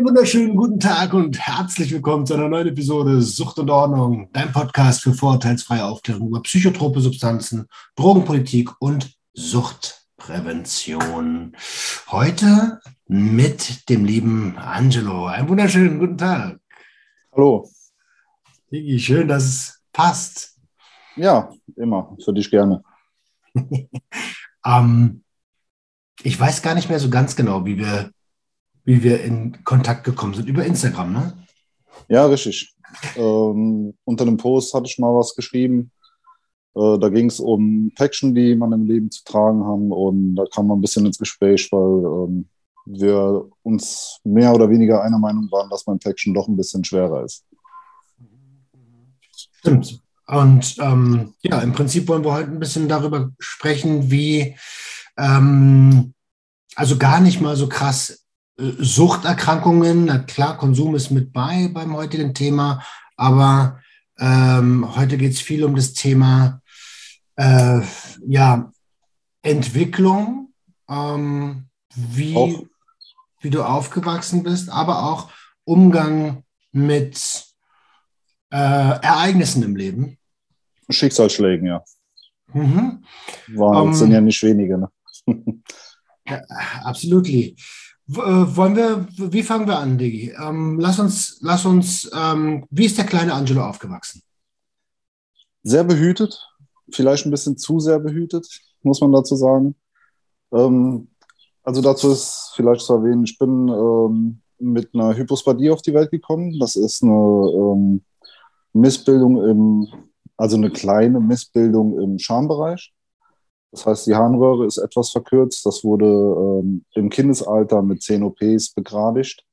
Einen wunderschönen guten Tag und herzlich willkommen zu einer neuen Episode Sucht und Ordnung, dein Podcast für vorurteilsfreie Aufklärung über psychotrope Substanzen, Drogenpolitik und Suchtprävention. Heute mit dem lieben Angelo. Einen wunderschönen guten Tag. Hallo. Digi, schön, dass es passt. Ja, immer. Für dich gerne. ähm, ich weiß gar nicht mehr so ganz genau, wie wir wie wir in Kontakt gekommen sind. Über Instagram, ne? Ja, richtig. Ähm, unter dem Post hatte ich mal was geschrieben. Äh, da ging es um Päckchen, die man im Leben zu tragen haben. Und da kam man ein bisschen ins Gespräch, weil ähm, wir uns mehr oder weniger einer Meinung waren, dass mein Päckchen doch ein bisschen schwerer ist. Stimmt. Und ähm, ja, im Prinzip wollen wir heute ein bisschen darüber sprechen, wie, ähm, also gar nicht mal so krass Suchterkrankungen, na klar, Konsum ist mit bei beim heutigen Thema, aber ähm, heute geht es viel um das Thema äh, ja, Entwicklung, ähm, wie, wie du aufgewachsen bist, aber auch Umgang mit äh, Ereignissen im Leben. Schicksalsschlägen, ja. Mhm. War, um, sind ähm, ja nicht wenige. Ne? ja, absolutely. Äh, wollen wir, wie fangen wir an, Digi? Ähm, lass uns, lass uns, ähm, wie ist der kleine Angelo aufgewachsen? Sehr behütet, vielleicht ein bisschen zu sehr behütet, muss man dazu sagen. Ähm, also dazu ist vielleicht zu erwähnen, ich bin ähm, mit einer Hypospadie auf die Welt gekommen. Das ist eine ähm, Missbildung im, also eine kleine Missbildung im Schambereich. Das heißt, die Harnröhre ist etwas verkürzt. Das wurde ähm, im Kindesalter mit 10 OPs begradigt.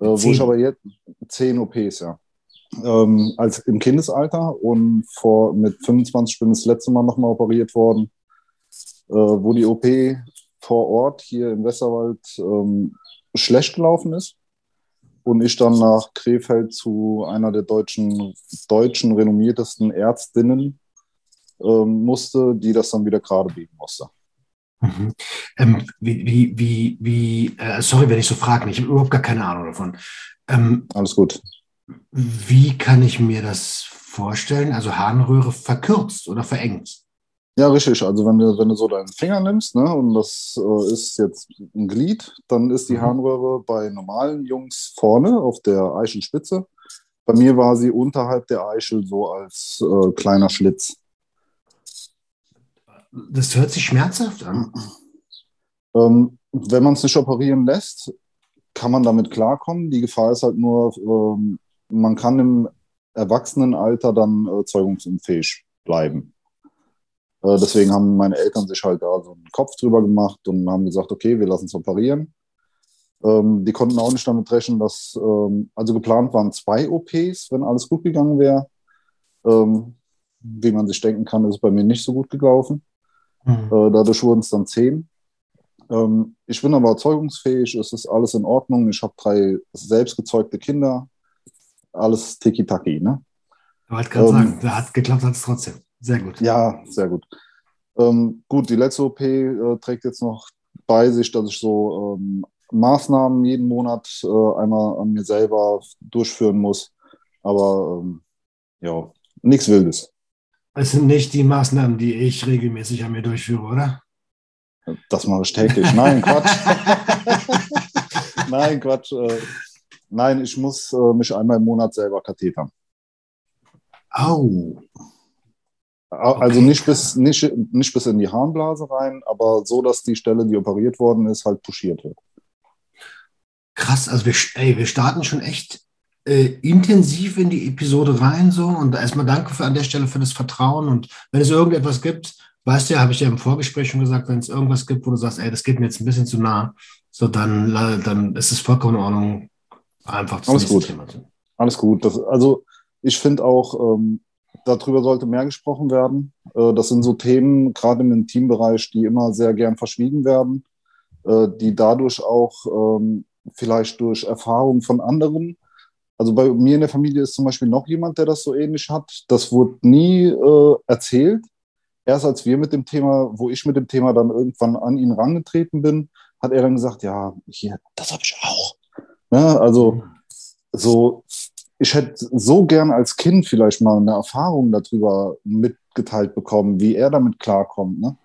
Äh, wo ich aber jetzt 10 OPs, ja. Ähm, als im Kindesalter und vor mit 25 bin ich das letzte Mal nochmal operiert worden, äh, wo die OP vor Ort hier im Westerwald ähm, schlecht gelaufen ist und ich dann nach Krefeld zu einer der deutschen, deutschen renommiertesten Ärztinnen ähm, musste, die das dann wieder gerade biegen musste. Mhm. Ähm, wie, wie, wie, wie äh, sorry, wenn ich so frage, ich habe überhaupt gar keine Ahnung davon. Ähm, Alles gut. Wie kann ich mir das vorstellen? Also Harnröhre verkürzt oder verengt? Ja, richtig. Also wenn du, wenn du so deinen Finger nimmst, ne, und das äh, ist jetzt ein Glied, dann ist die mhm. Harnröhre bei normalen Jungs vorne auf der Eichelspitze. Bei mir war sie unterhalb der Eichel so als äh, kleiner Schlitz das hört sich schmerzhaft an. Ähm, wenn man es nicht operieren lässt, kann man damit klarkommen. Die Gefahr ist halt nur, ähm, man kann im Erwachsenenalter dann äh, zeugungsunfähig bleiben. Äh, deswegen haben meine Eltern sich halt da so einen Kopf drüber gemacht und haben gesagt, okay, wir lassen es operieren. Ähm, die konnten auch nicht damit rechnen, dass, ähm, also geplant waren zwei OPs, wenn alles gut gegangen wäre. Ähm, wie man sich denken kann, ist es bei mir nicht so gut gelaufen. Mhm. Äh, dadurch wurden es dann zehn. Ähm, ich bin aber erzeugungsfähig, es ist alles in Ordnung. Ich habe drei selbstgezeugte Kinder. Alles tiki-taki, ne? Ich wollte gerade ähm, sagen, da hat geklappt, hat es trotzdem. Sehr gut. Ja, sehr gut. Ähm, gut, die letzte OP äh, trägt jetzt noch bei sich, dass ich so ähm, Maßnahmen jeden Monat äh, einmal an mir selber durchführen muss. Aber ähm, ja, nichts Wildes. Es sind nicht die Maßnahmen, die ich regelmäßig an mir durchführe, oder? Das mache ich täglich. Nein, Quatsch. Nein, Quatsch. Äh, nein, ich muss äh, mich einmal im Monat selber kathetern. Au. Also okay. nicht, bis, nicht, nicht bis in die Harnblase rein, aber so, dass die Stelle, die operiert worden ist, halt pushiert wird. Krass, also wir, ey, wir starten schon echt äh, intensiv in die Episode rein so und erstmal danke für, an der Stelle für das Vertrauen und wenn es irgendetwas gibt, weißt du ja, habe ich ja im Vorgespräch schon gesagt, wenn es irgendwas gibt, wo du sagst, ey, das geht mir jetzt ein bisschen zu nah, so dann, dann ist es vollkommen in Ordnung, einfach das Alles gut. Thema Alles gut. Das, also ich finde auch, ähm, darüber sollte mehr gesprochen werden. Äh, das sind so Themen, gerade im Intimbereich, die immer sehr gern verschwiegen werden, äh, die dadurch auch ähm, vielleicht durch Erfahrungen von anderen also bei mir in der Familie ist zum Beispiel noch jemand, der das so ähnlich hat. Das wurde nie äh, erzählt. Erst als wir mit dem Thema, wo ich mit dem Thema dann irgendwann an ihn rangetreten bin, hat er dann gesagt, ja, hier, das habe ich auch. Ne? Also so, ich hätte so gern als Kind vielleicht mal eine Erfahrung darüber mitgeteilt bekommen, wie er damit klarkommt. Ne?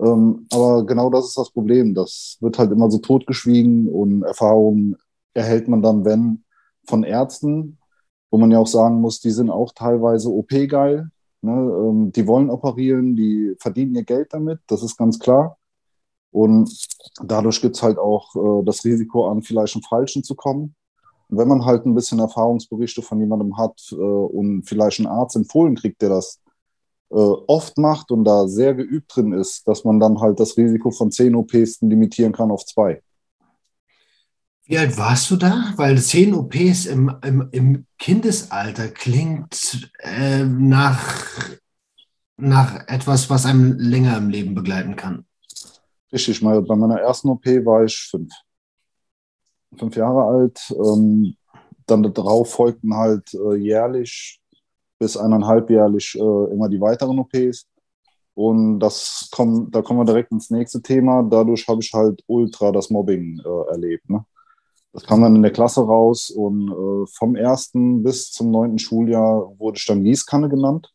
Ähm, aber genau das ist das Problem. Das wird halt immer so totgeschwiegen und Erfahrungen erhält man dann, wenn, von Ärzten, wo man ja auch sagen muss, die sind auch teilweise OP-geil. Ne? Ähm, die wollen operieren, die verdienen ihr Geld damit, das ist ganz klar. Und dadurch gibt es halt auch äh, das Risiko, an vielleicht einen Falschen zu kommen. Und wenn man halt ein bisschen Erfahrungsberichte von jemandem hat äh, und vielleicht einen Arzt empfohlen kriegt, der das äh, oft macht und da sehr geübt drin ist, dass man dann halt das Risiko von 10 OPs limitieren kann auf zwei. Wie alt warst du da? Weil 10 OPs im, im, im Kindesalter klingt äh, nach, nach etwas, was einem länger im Leben begleiten kann. Richtig, mal bei meiner ersten OP war ich fünf. Fünf Jahre alt. Ähm, dann darauf folgten halt äh, jährlich bis eineinhalbjährlich äh, immer die weiteren OPs. Und das kommt, da kommen wir direkt ins nächste Thema. Dadurch habe ich halt ultra das Mobbing äh, erlebt. Ne? Das kam dann in der Klasse raus und äh, vom ersten bis zum neunten Schuljahr wurde ich dann Gießkanne genannt.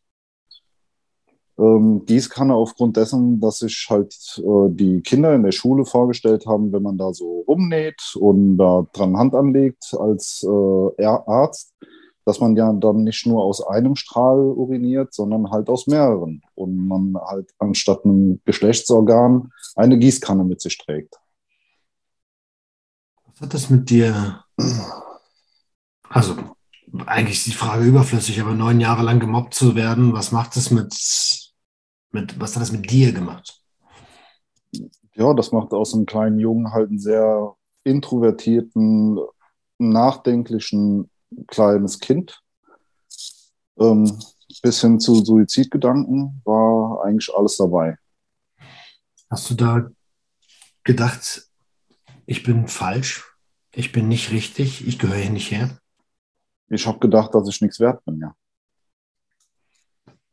Ähm, Gießkanne aufgrund dessen, dass sich halt äh, die Kinder in der Schule vorgestellt haben, wenn man da so rumnäht und da dran Hand anlegt als äh, Arzt, dass man ja dann nicht nur aus einem Strahl uriniert, sondern halt aus mehreren. Und man halt anstatt einem Geschlechtsorgan eine Gießkanne mit sich trägt. Was hat das mit dir? Also, eigentlich ist die Frage überflüssig, aber neun Jahre lang gemobbt zu werden, was macht es mit, mit, was hat das mit dir gemacht? Ja, das macht aus einem kleinen Jungen halt einen sehr introvertierten, nachdenklichen kleines Kind. Ähm, bis hin zu Suizidgedanken war eigentlich alles dabei. Hast du da gedacht, ich bin falsch, ich bin nicht richtig, ich gehöre hier nicht her? Ich habe gedacht, dass ich nichts wert bin, ja.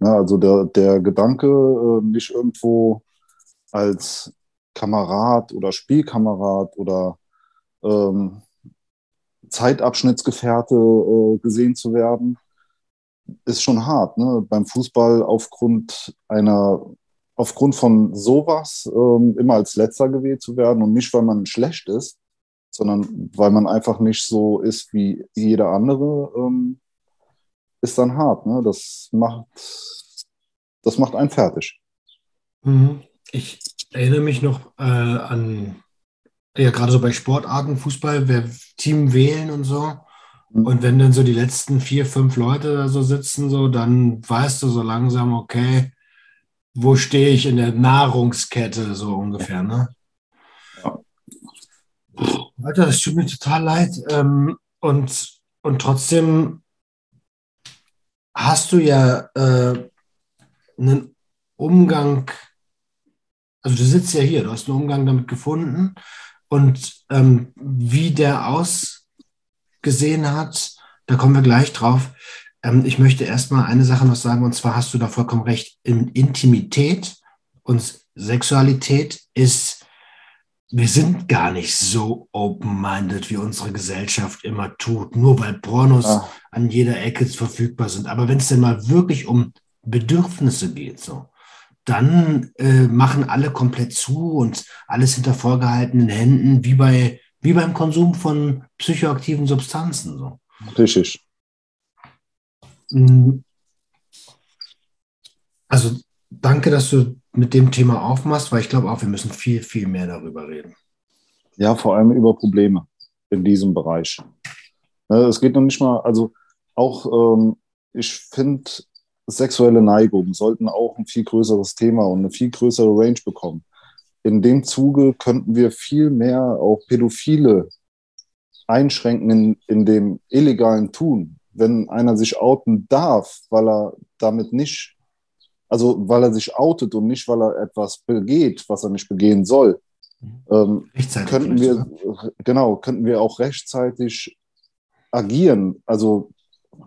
ja also der, der Gedanke, äh, nicht irgendwo als Kamerad oder Spielkamerad oder ähm, Zeitabschnittsgefährte äh, gesehen zu werden, ist schon hart. Ne? Beim Fußball aufgrund einer, aufgrund von sowas ähm, immer als Letzter gewählt zu werden und nicht, weil man schlecht ist, sondern weil man einfach nicht so ist wie jeder andere, ähm, ist dann hart. Ne? Das macht, das macht einen fertig. Mhm. Ich erinnere mich noch äh, an ja, gerade so bei Sportarten, Fußball, wer Team wählen und so. Mhm. Und wenn dann so die letzten vier, fünf Leute da so sitzen, so, dann weißt du so langsam, okay, wo stehe ich in der Nahrungskette, so ungefähr, ne? Alter, das tut mir total leid. Ähm, und, und trotzdem hast du ja äh, einen Umgang, also du sitzt ja hier, du hast einen Umgang damit gefunden und ähm, wie der ausgesehen hat, da kommen wir gleich drauf. Ähm, ich möchte erstmal eine Sache noch sagen, und zwar hast du da vollkommen recht. In Intimität und Sexualität ist, wir sind gar nicht so open-minded, wie unsere Gesellschaft immer tut, nur weil Pornos ah. an jeder Ecke verfügbar sind. Aber wenn es denn mal wirklich um Bedürfnisse geht, so, dann äh, machen alle komplett zu und alles hinter vorgehaltenen Händen, wie, bei, wie beim Konsum von psychoaktiven Substanzen. So. Richtig. Mm. Also danke, dass du mit dem Thema aufmachst, weil ich glaube auch, wir müssen viel, viel mehr darüber reden. Ja, vor allem über Probleme in diesem Bereich. Ne, es geht noch nicht mal, also auch, ähm, ich finde, sexuelle Neigungen sollten auch ein viel größeres Thema und eine viel größere Range bekommen. In dem Zuge könnten wir viel mehr auch Pädophile einschränken in, in dem illegalen Tun. Wenn einer sich outen darf, weil er damit nicht, also weil er sich outet und nicht, weil er etwas begeht, was er nicht begehen soll, ähm, könnten wir, genau, könnten wir auch rechtzeitig agieren. Also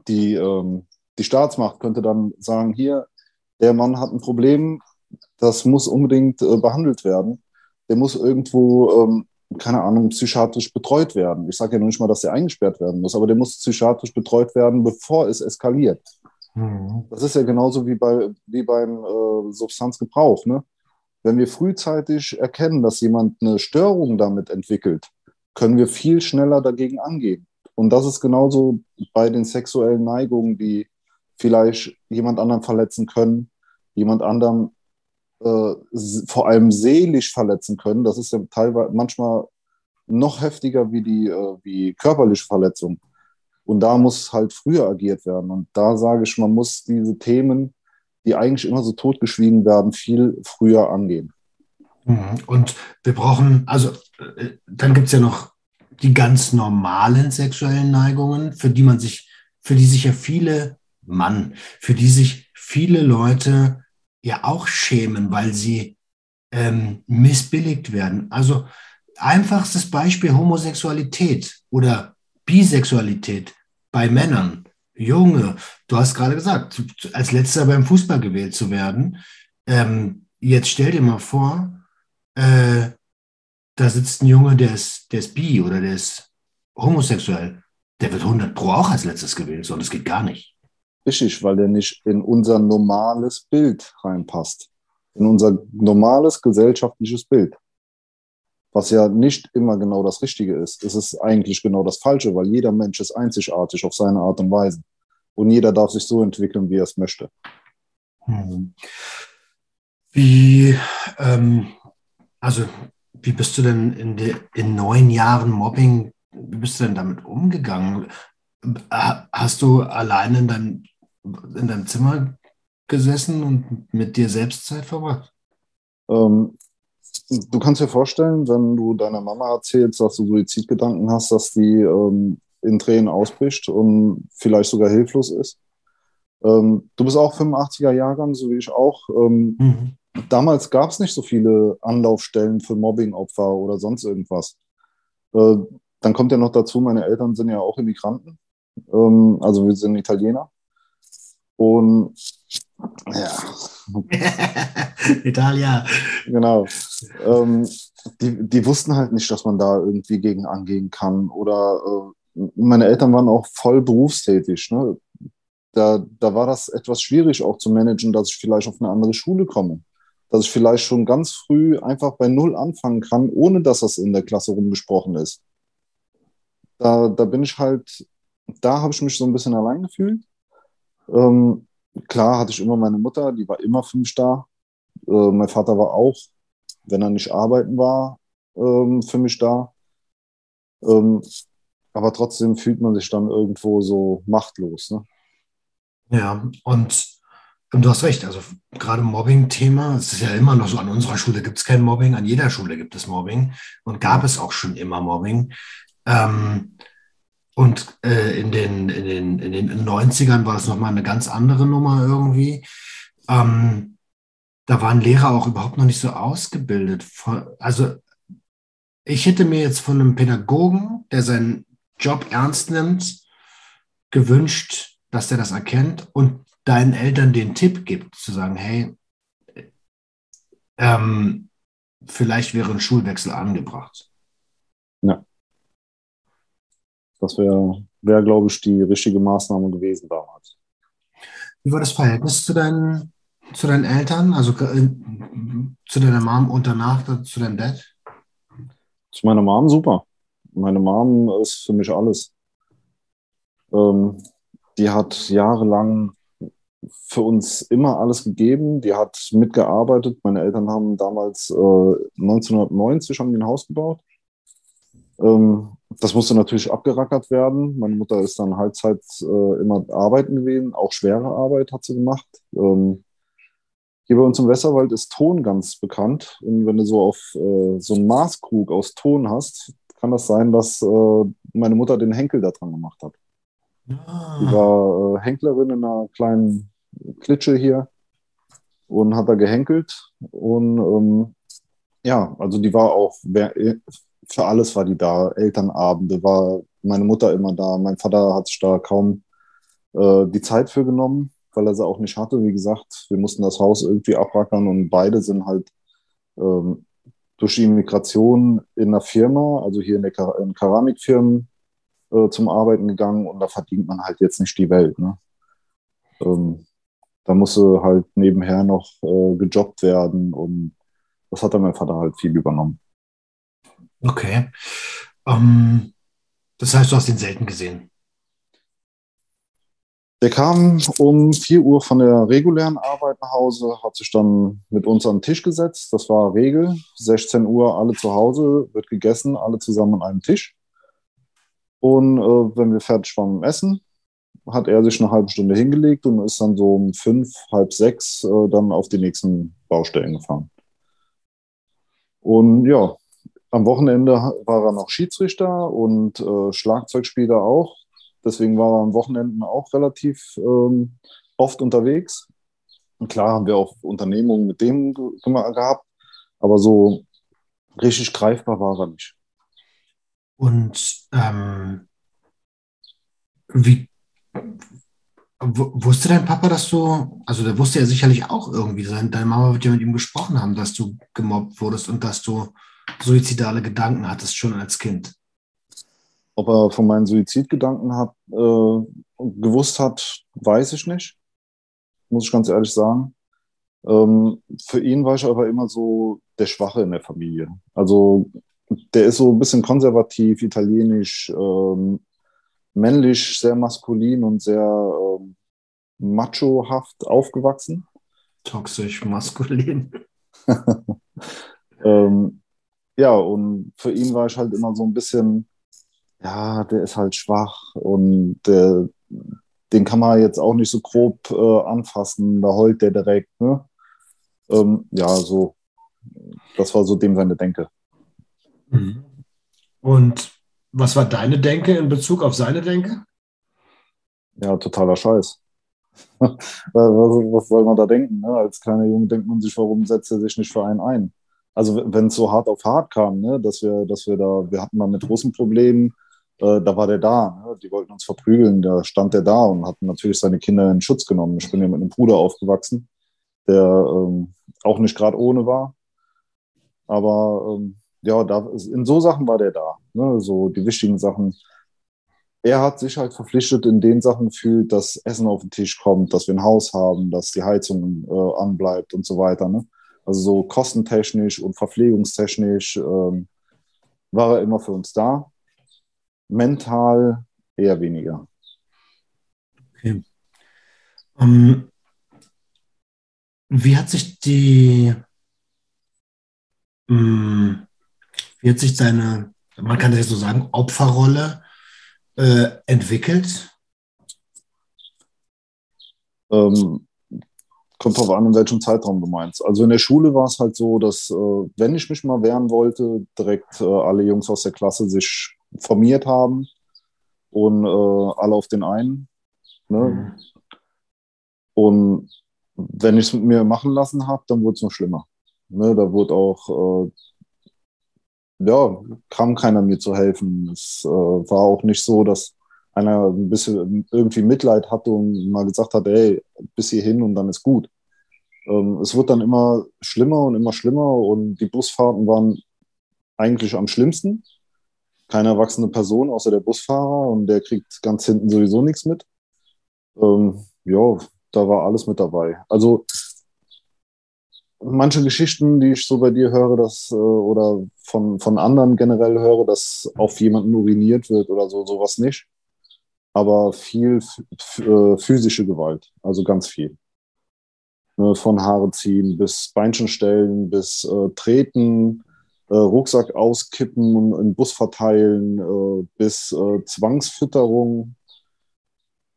die, ähm, die Staatsmacht könnte dann sagen, hier, der Mann hat ein Problem, das muss unbedingt äh, behandelt werden. Der muss irgendwo ähm, keine Ahnung, psychiatrisch betreut werden. Ich sage ja noch nicht mal, dass er eingesperrt werden muss, aber der muss psychiatrisch betreut werden, bevor es eskaliert. Mhm. Das ist ja genauso wie, bei, wie beim äh, Substanzgebrauch. Ne? Wenn wir frühzeitig erkennen, dass jemand eine Störung damit entwickelt, können wir viel schneller dagegen angehen. Und das ist genauso bei den sexuellen Neigungen, die vielleicht jemand anderen verletzen können, jemand anderen äh, vor allem seelisch verletzen können. Das ist ja teilweise manchmal noch heftiger wie die äh, wie körperliche Verletzung. Und da muss halt früher agiert werden. Und da sage ich, man muss diese Themen, die eigentlich immer so totgeschwiegen werden, viel früher angehen. Mhm. Und wir brauchen, also äh, dann gibt es ja noch die ganz normalen sexuellen Neigungen, für die man sich, für die sich ja viele Mann, für die sich viele Leute ja auch schämen, weil sie ähm, missbilligt werden. Also einfachstes Beispiel Homosexualität oder Bisexualität bei Männern. Junge, du hast gerade gesagt, als letzter beim Fußball gewählt zu werden. Ähm, jetzt stell dir mal vor, äh, da sitzt ein Junge, der ist, der ist bi oder der ist homosexuell. Der wird 100 pro auch als letztes gewählt, sondern das geht gar nicht. Richtig, weil der nicht in unser normales Bild reinpasst. In unser normales gesellschaftliches Bild. Was ja nicht immer genau das Richtige ist. Es ist eigentlich genau das Falsche, weil jeder Mensch ist einzigartig auf seine Art und Weise. Und jeder darf sich so entwickeln, wie er es möchte. Hm. Wie, ähm, also, wie bist du denn in, de, in neun Jahren Mobbing, wie bist du denn damit umgegangen? Hast du alleine in deinem, in deinem Zimmer gesessen und mit dir selbst Zeit verbracht? Ähm, du kannst dir vorstellen, wenn du deiner Mama erzählst, dass du Suizidgedanken hast, dass die ähm, in Tränen ausbricht und vielleicht sogar hilflos ist. Ähm, du bist auch 85er Jahrgang, so wie ich auch. Ähm, mhm. Damals gab es nicht so viele Anlaufstellen für Mobbingopfer oder sonst irgendwas. Äh, dann kommt ja noch dazu, meine Eltern sind ja auch Immigranten. Ähm, also wir sind Italiener. Und ja. Italia. Genau. Ähm, die, die wussten halt nicht, dass man da irgendwie gegen angehen kann. Oder äh, meine Eltern waren auch voll berufstätig. Ne? Da, da war das etwas schwierig auch zu managen, dass ich vielleicht auf eine andere Schule komme. Dass ich vielleicht schon ganz früh einfach bei Null anfangen kann, ohne dass das in der Klasse rumgesprochen ist. Da, da bin ich halt da habe ich mich so ein bisschen allein gefühlt. Ähm, klar hatte ich immer meine Mutter, die war immer für mich da. Äh, mein Vater war auch, wenn er nicht arbeiten war, ähm, für mich da. Ähm, aber trotzdem fühlt man sich dann irgendwo so machtlos. Ne? Ja, und, und du hast recht, also gerade Mobbing-Thema, es ist ja immer noch so, an unserer Schule gibt es kein Mobbing, an jeder Schule gibt es Mobbing und gab es auch schon immer Mobbing. Ähm, und äh, in, den, in, den, in den 90ern war das nochmal eine ganz andere Nummer irgendwie. Ähm, da waren Lehrer auch überhaupt noch nicht so ausgebildet. Also ich hätte mir jetzt von einem Pädagogen, der seinen Job ernst nimmt, gewünscht, dass der das erkennt und deinen Eltern den Tipp gibt, zu sagen, hey, ähm, vielleicht wäre ein Schulwechsel angebracht. Ja. Das wäre, wär, glaube ich, die richtige Maßnahme gewesen damals. Wie war das Verhältnis zu deinen, zu deinen Eltern, also äh, zu deiner Mom und danach zu deinem Dad? Zu meiner Mom super. Meine Mom ist für mich alles. Ähm, die hat jahrelang für uns immer alles gegeben. Die hat mitgearbeitet. Meine Eltern haben damals äh, 1990 haben ein Haus gebaut. Ähm, das musste natürlich abgerackert werden. Meine Mutter ist dann Halbzeit äh, immer arbeiten gewesen, auch schwere Arbeit hat sie gemacht. Ähm, hier bei uns im Westerwald ist Ton ganz bekannt. Und wenn du so auf äh, so einen Maßkrug aus Ton hast, kann das sein, dass äh, meine Mutter den Henkel da dran gemacht hat. Ah. Die war äh, Henklerin in einer kleinen Klitsche hier und hat da gehenkelt. Und ähm, ja, also die war auch für alles war die da. Elternabende war meine Mutter immer da. Mein Vater hat sich da kaum äh, die Zeit für genommen, weil er sie auch nicht hatte. Wie gesagt, wir mussten das Haus irgendwie abrackern und beide sind halt ähm, durch die Immigration in einer Firma, also hier in, der, in Keramikfirmen, äh, zum Arbeiten gegangen und da verdient man halt jetzt nicht die Welt. Ne? Ähm, da musste halt nebenher noch äh, gejobbt werden und das hat dann mein Vater halt viel übernommen. Okay. Ähm, das heißt, du hast ihn selten gesehen. Der kam um 4 Uhr von der regulären Arbeit nach Hause, hat sich dann mit uns an den Tisch gesetzt. Das war Regel. 16 Uhr alle zu Hause, wird gegessen, alle zusammen an einem Tisch. Und äh, wenn wir fertig waren mit dem Essen, hat er sich eine halbe Stunde hingelegt und ist dann so um fünf, halb sechs äh, dann auf die nächsten Baustellen gefahren. Und ja, am Wochenende war er noch Schiedsrichter und äh, Schlagzeugspieler auch. Deswegen war er am Wochenenden auch relativ ähm, oft unterwegs. Und klar haben wir auch Unternehmungen mit dem gehabt, aber so richtig greifbar war er nicht. Und ähm, wie wusste dein Papa, dass du, also der wusste ja sicherlich auch irgendwie, deine Mama wird ja mit ihm gesprochen haben, dass du gemobbt wurdest und dass du suizidale Gedanken hattest schon als Kind. Ob er von meinen Suizidgedanken hat, äh, gewusst hat, weiß ich nicht. Muss ich ganz ehrlich sagen. Ähm, für ihn war ich aber immer so der Schwache in der Familie. Also der ist so ein bisschen konservativ, italienisch, ähm, männlich, sehr maskulin und sehr ähm, machohaft aufgewachsen. Toxisch maskulin. ähm, ja, und für ihn war ich halt immer so ein bisschen ja, der ist halt schwach und der, den kann man jetzt auch nicht so grob äh, anfassen, da heult der direkt. Ne? Ähm, ja, so, das war so dem seine Denke. Mhm. Und was war deine Denke in Bezug auf seine Denke? Ja, totaler Scheiß. was, was, soll man da denken? Ne? Als kleiner Junge denkt man sich, warum setzt er sich nicht für einen ein? Also wenn es so hart auf hart kam, ne? dass wir, dass wir da, wir hatten mal mit Russen Problemen, äh, da war der da. Ne? Die wollten uns verprügeln, da stand der da und hat natürlich seine Kinder in Schutz genommen. Ich bin ja mit einem Bruder aufgewachsen, der ähm, auch nicht gerade ohne war. Aber ähm, ja, da, in so Sachen war der da. Ne? So die wichtigen Sachen. Er hat sich halt verpflichtet in den Sachen gefühlt, dass Essen auf den Tisch kommt, dass wir ein Haus haben, dass die Heizung äh, anbleibt und so weiter. Ne? Also so kostentechnisch und verpflegungstechnisch ähm, war er immer für uns da mental eher weniger. Okay. Um, ähm, wie hat sich die, um, hm, wie hat sich deine, man kann das jetzt so sagen, Opferrolle äh, entwickelt? Ähm, kommt drauf an, in welchem Zeitraum du meinst. Also in der Schule war es halt so, dass äh, wenn ich mich mal wehren wollte, direkt äh, alle Jungs aus der Klasse sich formiert haben und äh, alle auf den einen. Ne? Mhm. Und wenn ich es mit mir machen lassen habe, dann wurde es noch schlimmer. Ne? Da wurde auch, äh, ja, kam keiner mir zu helfen. Es äh, war auch nicht so, dass einer ein bisschen irgendwie Mitleid hatte und mal gesagt hat, ey, bis hierhin und dann ist gut. Ähm, es wurde dann immer schlimmer und immer schlimmer und die Busfahrten waren eigentlich am schlimmsten keine erwachsene Person außer der Busfahrer und der kriegt ganz hinten sowieso nichts mit. Ähm, ja, da war alles mit dabei. Also manche Geschichten, die ich so bei dir höre, dass, äh, oder von, von anderen generell höre, dass auf jemanden uriniert wird oder so, sowas nicht. Aber viel äh, physische Gewalt, also ganz viel. Ne, von Haare ziehen bis Beinchen stellen, bis äh, treten, äh, Rucksack auskippen und in Bus verteilen, äh, bis äh, Zwangsfütterung.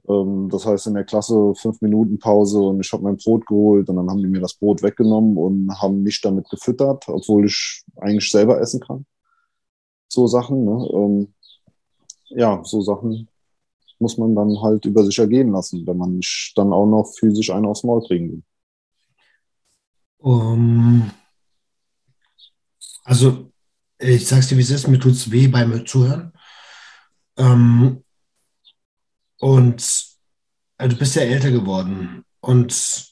Ähm, das heißt, in der Klasse fünf Minuten Pause und ich habe mein Brot geholt und dann haben die mir das Brot weggenommen und haben mich damit gefüttert, obwohl ich eigentlich selber essen kann. So Sachen, ne? Ähm, ja, so Sachen muss man dann halt über sich ergehen lassen, wenn man nicht dann auch noch physisch einen aufs Maul kriegen will. Um, also, ich sag's dir, wie es ist, mir tut's weh beim Zuhören. Ähm, und also du bist ja älter geworden und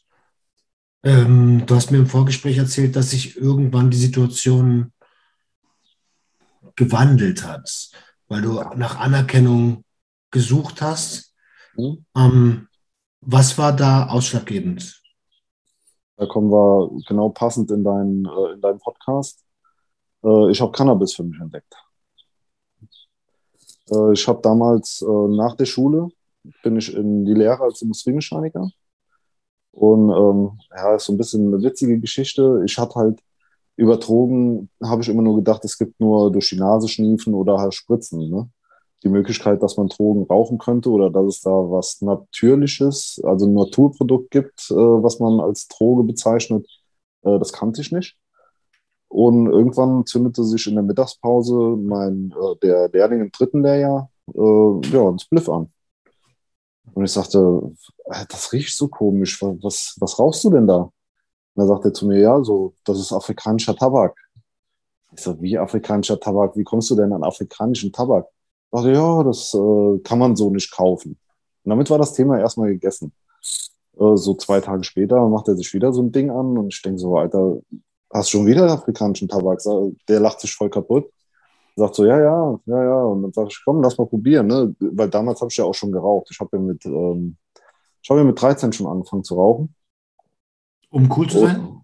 ähm, du hast mir im Vorgespräch erzählt, dass sich irgendwann die Situation gewandelt hat, weil du nach Anerkennung gesucht hast. Mhm. Ähm, was war da ausschlaggebend? Da kommen wir genau passend in deinen, äh, in deinen Podcast. Äh, ich habe Cannabis für mich entdeckt. Äh, ich habe damals nach der Schule bin ich in die Lehre als Industriemechaniker. Und ähm, ja, ist so ein bisschen eine witzige Geschichte. Ich hatte halt über Drogen, habe ich immer nur gedacht, es gibt nur durch die Nase schniefen oder halt Spritzen. Ne? Die Möglichkeit, dass man Drogen rauchen könnte oder dass es da was Natürliches, also ein Naturprodukt gibt, äh, was man als Droge bezeichnet, äh, das kannte ich nicht. Und irgendwann zündete sich in der Mittagspause mein, äh, der Lehrling im dritten Lehrjahr äh, ja, ein Spliff an. Und ich sagte, äh, das riecht so komisch, was, was rauchst du denn da? Und er zu mir, ja, so, das ist afrikanischer Tabak. Ich so, wie afrikanischer Tabak? Wie kommst du denn an afrikanischen Tabak? Dachte, ja, das äh, kann man so nicht kaufen. Und damit war das Thema erstmal gegessen. Äh, so zwei Tage später macht er sich wieder so ein Ding an und ich denke so, Alter, hast du schon wieder afrikanischen Tabak? Der lacht sich voll kaputt sagt so, ja, ja, ja, ja. Und dann sage ich, komm, lass mal probieren, ne? Weil damals habe ich ja auch schon geraucht. Ich habe ja mit, ähm, ich habe ja mit 13 schon angefangen zu rauchen. Um cool zu sein? Und,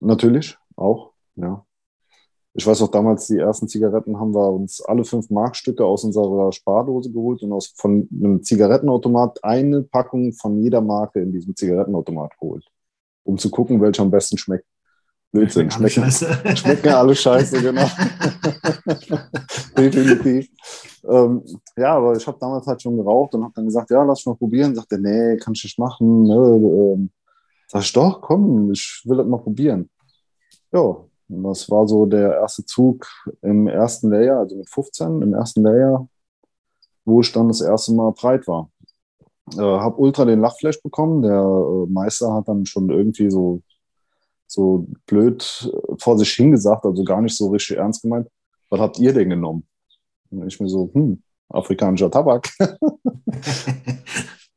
natürlich, auch, ja. Ich weiß auch damals, die ersten Zigaretten haben wir uns alle fünf Markstücke aus unserer Spardose geholt und aus, von einem Zigarettenautomat eine Packung von jeder Marke in diesem Zigarettenautomat geholt, um zu gucken, welcher am besten schmeckt. Blödsinn. Schmecken, schmecken, schmecken alle scheiße, genau. Definitiv. Ähm, ja, aber ich habe damals halt schon geraucht und habe dann gesagt, ja, lass mal probieren. Sagte, nee, kann ich nicht machen. Ne? Ähm, sag ich, doch, komm, ich will das mal probieren. Ja, das war so der erste Zug im ersten Layer, also mit 15, im ersten Layer, wo ich dann das erste Mal breit war. Äh, habe ultra den Lachflash bekommen. Der äh, Meister hat dann schon irgendwie so so blöd vor sich hingesagt, also gar nicht so richtig ernst gemeint. Was habt ihr denn genommen? Und ich mir so, hm, afrikanischer Tabak.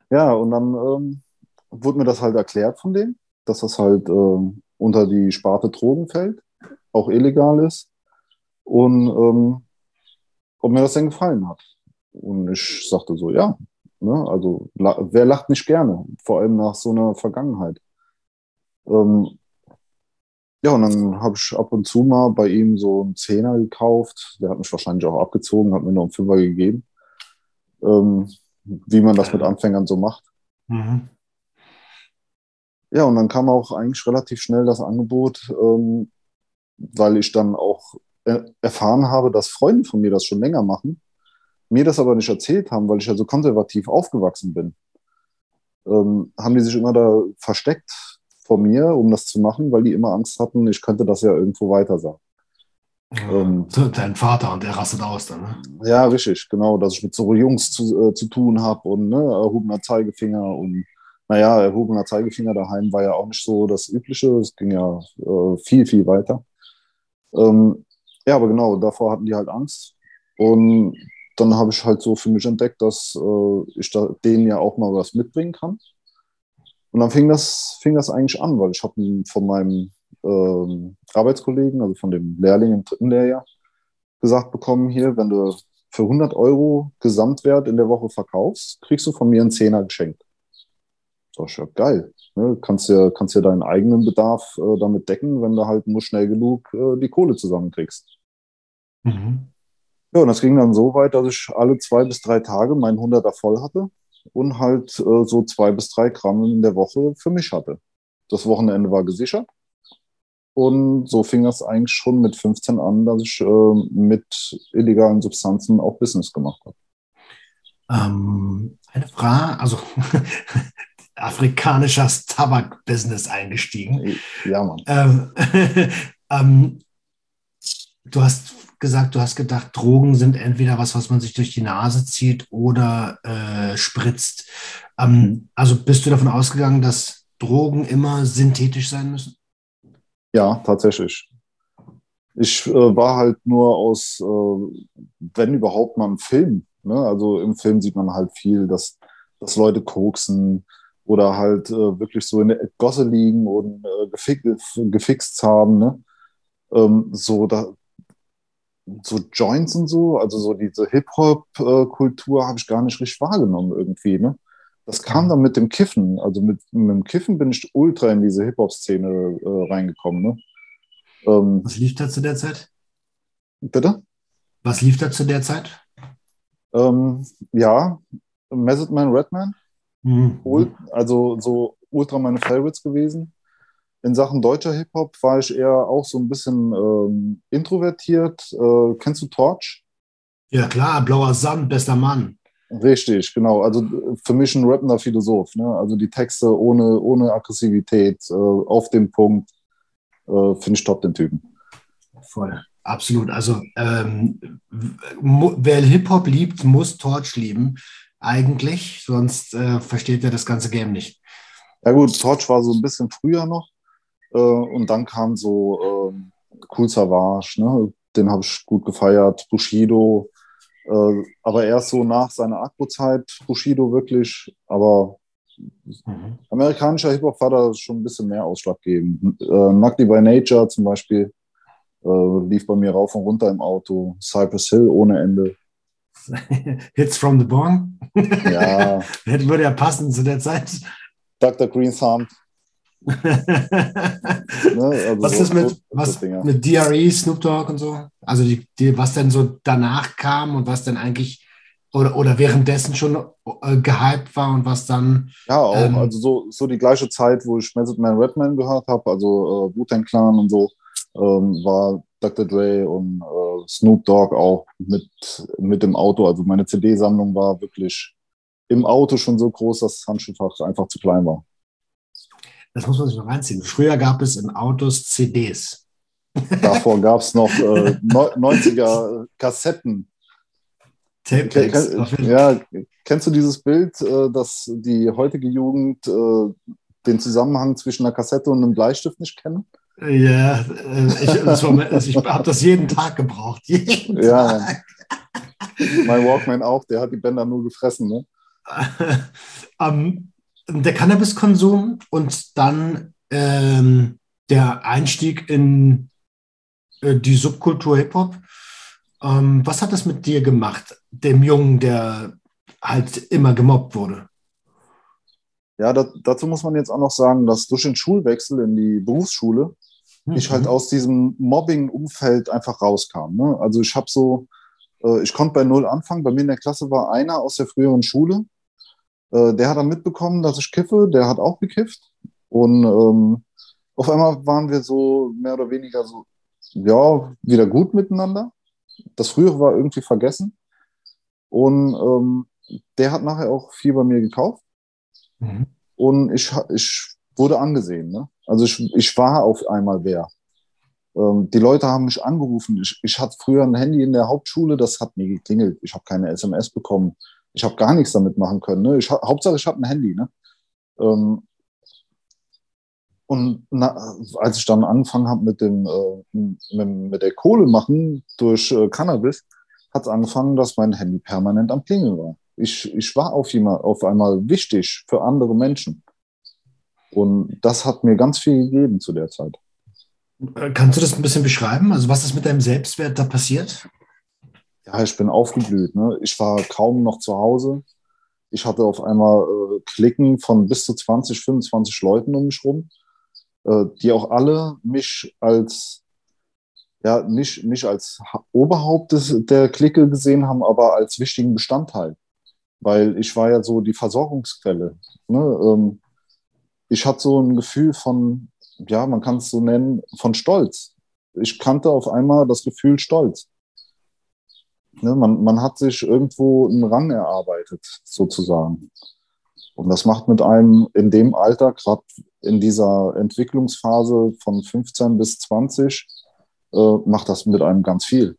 ja, und dann ähm, wurde mir das halt erklärt von dem, dass das halt äh, unter die Sparte Drogen fällt, auch illegal ist. Und ähm, ob mir das denn gefallen hat. Und ich sagte so, ja, ne, also wer lacht nicht gerne, vor allem nach so einer Vergangenheit. Ähm, ja, und dann habe ich ab und zu mal bei ihm so einen Zehner gekauft. Der hat mich wahrscheinlich auch abgezogen, hat mir noch einen Fünfer gegeben. Ähm, wie man das mit Anfängern so macht. Mhm. Ja, und dann kam auch eigentlich relativ schnell das Angebot, ähm, weil ich dann auch er erfahren habe, dass Freunde von mir das schon länger machen, mir das aber nicht erzählt haben, weil ich ja so konservativ aufgewachsen bin. Ähm, haben die sich immer da versteckt, vor mir, um das zu machen, weil die immer Angst hatten, ich könnte das ja irgendwo weiter sagen. Ja, ähm, dein Vater und der rastet aus dann, ne? Ja, richtig, genau, dass ich mit so Jungs zu, äh, zu tun habe und ne, erhobener Zeigefinger und naja, erhobener Zeigefinger daheim war ja auch nicht so das Übliche, es ging ja äh, viel, viel weiter. Ähm, ja, aber genau, davor hatten die halt Angst und dann habe ich halt so für mich entdeckt, dass äh, ich da denen ja auch mal was mitbringen kann. Und dann fing das, fing das eigentlich an, weil ich habe von meinem ähm, Arbeitskollegen, also von dem Lehrling im dritten Lehrjahr, gesagt bekommen, hier, wenn du für 100 Euro Gesamtwert in der Woche verkaufst, kriegst du von mir einen Zehner geschenkt. Das ist ja geil. Ne? Kannst ja, kannst ja deinen eigenen Bedarf äh, damit decken, wenn du halt nur schnell genug äh, die Kohle zusammenkriegst. Mhm. Ja, und das ging dann so weit, dass ich alle zwei bis drei Tage meinen 100er voll hatte und halt äh, so zwei bis drei Gramm in der Woche für mich hatte. Das Wochenende war gesichert. Und so fing das eigentlich schon mit 15 an, dass ich äh, mit illegalen Substanzen auch Business gemacht habe. Ähm, eine Frage, also afrikanisches Tabak-Business eingestiegen. Ja, Mann. Ähm, ähm, du hast gesagt, du hast gedacht, Drogen sind entweder was, was man sich durch die Nase zieht oder äh, spritzt. Ähm, mhm. also bist du davon ausgegangen, dass Drogen immer synthetisch sein müssen? Ja, tatsächlich. Ich äh, war halt nur aus, äh, wenn überhaupt mal im Film. Ne? Also im Film sieht man halt viel, dass, dass Leute koksen oder halt äh, wirklich so in der Gosse liegen und äh, gefix, gefixt haben. Ne? Ähm, so, da, so Joints und so, also so diese Hip-Hop-Kultur habe ich gar nicht richtig wahrgenommen irgendwie. Ne? Das kam dann mit dem Kiffen. Also mit, mit dem Kiffen bin ich ultra in diese Hip-Hop-Szene äh, reingekommen. Ne? Ähm, Was lief da zu der Zeit? Bitte? Was lief da zu der Zeit? Ähm, ja, Method Man, Redman. Mhm. Also so ultra meine Favorites gewesen. In Sachen deutscher Hip-Hop war ich eher auch so ein bisschen ähm, introvertiert. Äh, kennst du Torch? Ja, klar, blauer Sand, bester Mann. Richtig, genau. Also für mich ein rappender Philosoph. Ne? Also die Texte ohne, ohne Aggressivität, äh, auf den Punkt, äh, finde ich top, den Typen. Voll, absolut. Also ähm, wer Hip-Hop liebt, muss Torch lieben. Eigentlich, sonst äh, versteht er das ganze Game nicht. Ja gut, Torch war so ein bisschen früher noch. Äh, und dann kam so ähm, Cool Savage, ne? den habe ich gut gefeiert. Bushido, äh, aber erst so nach seiner Akku-Zeit, Bushido wirklich. Aber mhm. amerikanischer Hip-Hop war da schon ein bisschen mehr ausschlaggebend. Äh, Nugly by Nature zum Beispiel äh, lief bei mir rauf und runter im Auto. Cypress Hill ohne Ende. Hits from the Bong? Ja. Würde ja passen zu der Zeit. Dr. Green Thumb. ne? also was so, ist mit, so, was mit DRE, Snoop Dogg und so? Also die, die, was denn so danach kam und was denn eigentlich oder, oder währenddessen schon äh, gehypt war und was dann. Ja, auch, ähm, also so, so die gleiche Zeit, wo ich Method Man Redman gehört habe, also äh, Wu-Tang Clan und so, ähm, war Dr. Dre und äh, Snoop Dogg auch mit, mit dem Auto. Also meine CD-Sammlung war wirklich im Auto schon so groß, dass das Handschuhfach einfach zu klein war. Das muss man sich noch reinziehen. Früher gab es in Autos CDs. Davor gab es noch äh, 90er Kassetten. Tape Ken, ja, kennst du dieses Bild, äh, dass die heutige Jugend äh, den Zusammenhang zwischen einer Kassette und einem Bleistift nicht kennen? Ja, äh, ich, ich habe das jeden Tag gebraucht. Jeden ja, Tag. mein Walkman auch, der hat die Bänder nur gefressen. Ne? um, der Cannabiskonsum und dann ähm, der Einstieg in äh, die Subkultur Hip-Hop. Ähm, was hat das mit dir gemacht, dem Jungen, der halt immer gemobbt wurde? Ja, da, dazu muss man jetzt auch noch sagen, dass durch den Schulwechsel in die Berufsschule mhm. ich halt aus diesem Mobbing-Umfeld einfach rauskam. Ne? Also ich habe so, äh, ich konnte bei Null anfangen. Bei mir in der Klasse war einer aus der früheren Schule, äh, der hat dann mitbekommen, dass ich kiffe, der hat auch gekifft. Und ähm, auf einmal waren wir so mehr oder weniger so, ja, wieder gut miteinander. Das frühere war irgendwie vergessen. Und ähm, der hat nachher auch viel bei mir gekauft. Mhm. Und ich, ich wurde angesehen. Ne? Also ich, ich war auf einmal wer. Ähm, die Leute haben mich angerufen. Ich, ich hatte früher ein Handy in der Hauptschule, das hat nie geklingelt. Ich habe keine SMS bekommen ich habe gar nichts damit machen können. Ne? Ich, Hauptsache, ich habe ein Handy. Ne? Ähm, und na, als ich dann angefangen habe mit äh, mit, mit, der Kohle machen durch äh, Cannabis, hat es angefangen, dass mein Handy permanent am Klingeln war. Ich, ich war auf, jemand, auf einmal wichtig für andere Menschen. Und das hat mir ganz viel gegeben zu der Zeit. Äh, kannst du das ein bisschen beschreiben? Also was ist mit deinem Selbstwert da passiert? ja, ich bin aufgeblüht. Ne? Ich war kaum noch zu Hause. Ich hatte auf einmal äh, Klicken von bis zu 20, 25 Leuten um mich rum, äh, die auch alle mich als, ja, nicht, nicht als Oberhaupt des, der Clique gesehen haben, aber als wichtigen Bestandteil. Weil ich war ja so die Versorgungsquelle. Ne? Ähm, ich hatte so ein Gefühl von, ja, man kann es so nennen, von Stolz. Ich kannte auf einmal das Gefühl Stolz. Ne, man, man hat sich irgendwo einen Rang erarbeitet, sozusagen. Und das macht mit einem in dem Alter, gerade in dieser Entwicklungsphase von 15 bis 20, äh, macht das mit einem ganz viel.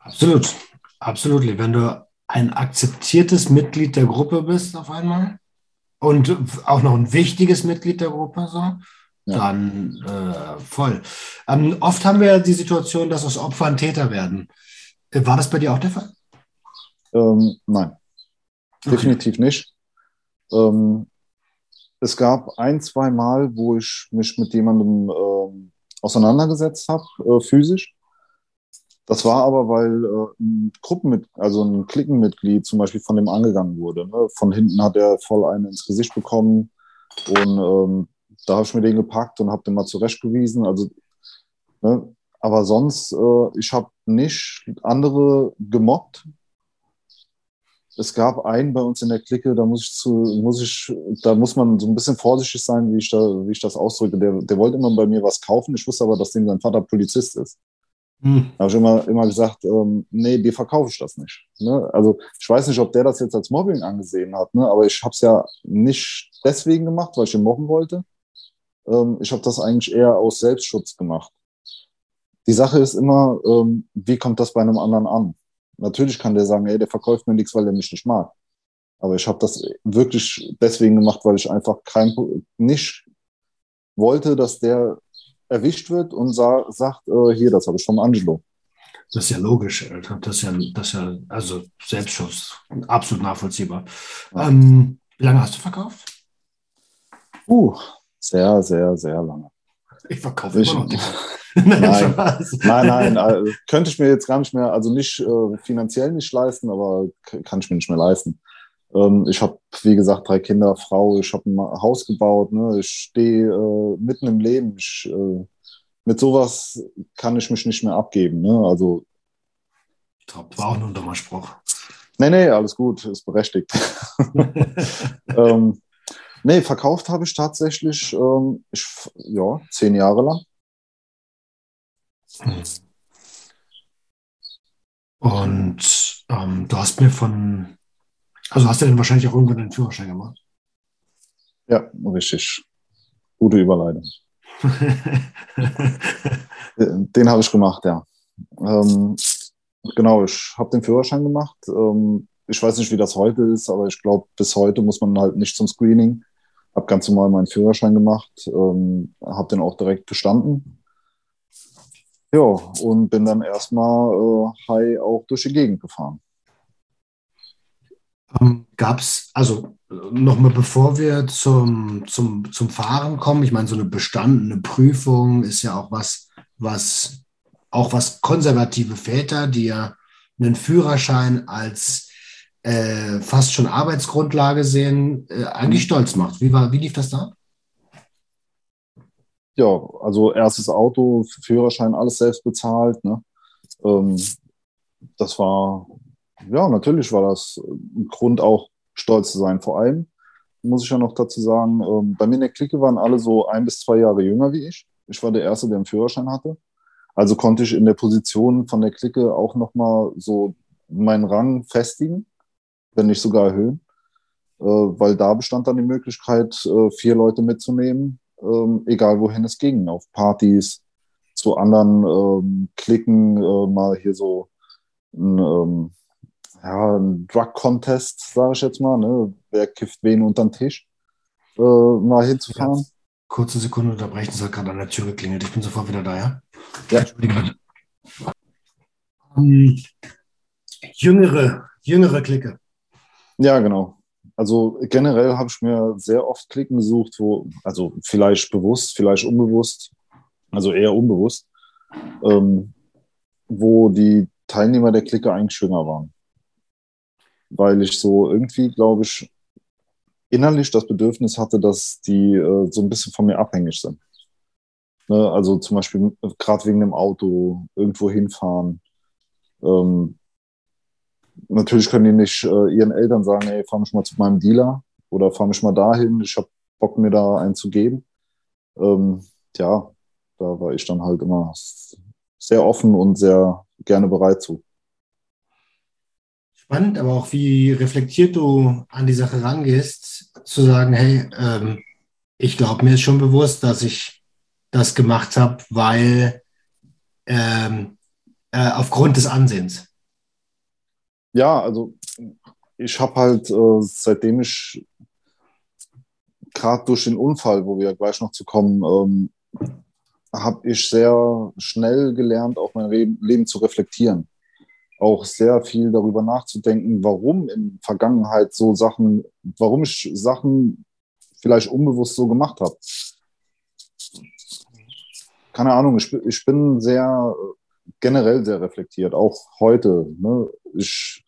Absolut, absolut. Wenn du ein akzeptiertes Mitglied der Gruppe bist auf einmal und auch noch ein wichtiges Mitglied der Gruppe, so, ja. dann äh, voll. Ähm, oft haben wir die Situation, dass aus Opfern Täter werden. Äh, war das bei dir auch der Fall? Ähm, nein, definitiv okay. nicht. Ähm, es gab ein, zwei Mal, wo ich mich mit jemandem äh, auseinandergesetzt habe, äh, physisch. Das war aber, weil äh, ein Gruppenmitglied, also ein Klickenmitglied zum Beispiel von dem angegangen wurde. Ne? Von hinten hat er voll einen ins Gesicht bekommen und ähm, da habe ich mir den gepackt und habe den mal zurechtgewiesen. Also, ne? Aber sonst, äh, ich habe nicht andere gemobbt. Es gab einen bei uns in der Clique, da muss ich zu, muss ich, da muss man so ein bisschen vorsichtig sein, wie ich, da, wie ich das ausdrücke. Der, der wollte immer bei mir was kaufen. Ich wusste aber, dass dem sein Vater Polizist ist. Hm. Da habe ich immer, immer gesagt, ähm, nee, dir verkaufe ich das nicht. Ne? Also ich weiß nicht, ob der das jetzt als Mobbing angesehen hat, ne? aber ich habe es ja nicht deswegen gemacht, weil ich ihn mobben wollte. Ähm, ich habe das eigentlich eher aus Selbstschutz gemacht. Die Sache ist immer, ähm, wie kommt das bei einem anderen an? Natürlich kann der sagen, ey, der verkauft mir nichts, weil er mich nicht mag. Aber ich habe das wirklich deswegen gemacht, weil ich einfach kein, nicht wollte, dass der erwischt wird und sa sagt, äh, hier, das habe ich vom Angelo. Das ist ja logisch, Alter. Das ist ja, das ist ja also Selbstschutz, absolut nachvollziehbar. Ja. Ähm, wie lange hast du verkauft? Uh, sehr, sehr, sehr lange. Ich verkaufe immer noch nicht. nein, nein, nein, nein also, könnte ich mir jetzt gar nicht mehr, also nicht äh, finanziell nicht leisten, aber kann ich mir nicht mehr leisten. Ähm, ich habe, wie gesagt, drei Kinder, Frau, ich habe ein Haus gebaut, ne? ich stehe äh, mitten im Leben. Ich, äh, mit sowas kann ich mich nicht mehr abgeben. Ne? Also, Top, war auch nur ein dummer Spruch. Nee, nee, alles gut, ist berechtigt. ähm, nee, verkauft habe ich tatsächlich ähm, ich, ja, zehn Jahre lang. Und ähm, du hast mir von also hast du denn wahrscheinlich auch irgendwann einen Führerschein gemacht? Ja, richtig. Gute Überleitung. den habe ich gemacht, ja. Ähm, genau, ich habe den Führerschein gemacht. Ähm, ich weiß nicht, wie das heute ist, aber ich glaube, bis heute muss man halt nicht zum Screening. Habe ganz normal meinen Führerschein gemacht, ähm, habe den auch direkt bestanden. Ja, und bin dann erstmal äh, high auch durch die Gegend gefahren. Ähm, Gab es, also nochmal bevor wir zum, zum, zum Fahren kommen, ich meine, so eine bestandene Prüfung ist ja auch was, was auch was konservative Väter, die ja einen Führerschein als äh, fast schon Arbeitsgrundlage sehen, äh, eigentlich mhm. stolz macht. Wie, war, wie lief das da? Ja, also erstes Auto, Führerschein, alles selbst bezahlt. Ne? Ähm, das war ja, natürlich war das ein Grund auch stolz zu sein. Vor allem muss ich ja noch dazu sagen, ähm, bei mir in der Clique waren alle so ein bis zwei Jahre jünger wie ich. Ich war der Erste, der einen Führerschein hatte. Also konnte ich in der Position von der Clique auch nochmal so meinen Rang festigen, wenn nicht sogar erhöhen. Äh, weil da bestand dann die Möglichkeit, äh, vier Leute mitzunehmen, ähm, egal wohin es ging, auf Partys, zu anderen ähm, Klicken, äh, mal hier so ein ja, ein Drug-Contest, sage ich jetzt mal, ne? wer kifft wen unter den Tisch, äh, mal hinzufahren. Ja. Kurze Sekunde unterbrechen, es hat gerade an der Tür geklingelt. Ich bin sofort wieder da, ja? Ja. Entschuldigung. Um, jüngere, jüngere Clique. Ja, genau. Also generell habe ich mir sehr oft Klicken gesucht, wo, also vielleicht bewusst, vielleicht unbewusst, also eher unbewusst, ähm, wo die Teilnehmer der Clique eigentlich jünger waren weil ich so irgendwie, glaube ich, innerlich das Bedürfnis hatte, dass die äh, so ein bisschen von mir abhängig sind. Ne? Also zum Beispiel gerade wegen dem Auto irgendwo hinfahren. Ähm, natürlich können die nicht äh, ihren Eltern sagen, ey, fahr mich mal zu meinem Dealer oder fahr mich mal dahin, ich habe Bock, mir da einen zu geben. Ähm, ja, da war ich dann halt immer sehr offen und sehr gerne bereit zu. Spannend, aber auch wie reflektiert du an die Sache rangehst, zu sagen, hey, ähm, ich glaube, mir ist schon bewusst, dass ich das gemacht habe, weil ähm, äh, aufgrund des Ansehens. Ja, also ich habe halt, äh, seitdem ich gerade durch den Unfall, wo wir gleich noch zu kommen, ähm, habe ich sehr schnell gelernt, auch mein Leben zu reflektieren auch sehr viel darüber nachzudenken, warum in Vergangenheit so Sachen, warum ich Sachen vielleicht unbewusst so gemacht habe. Keine Ahnung, ich, ich bin sehr generell sehr reflektiert, auch heute. Ne? Ich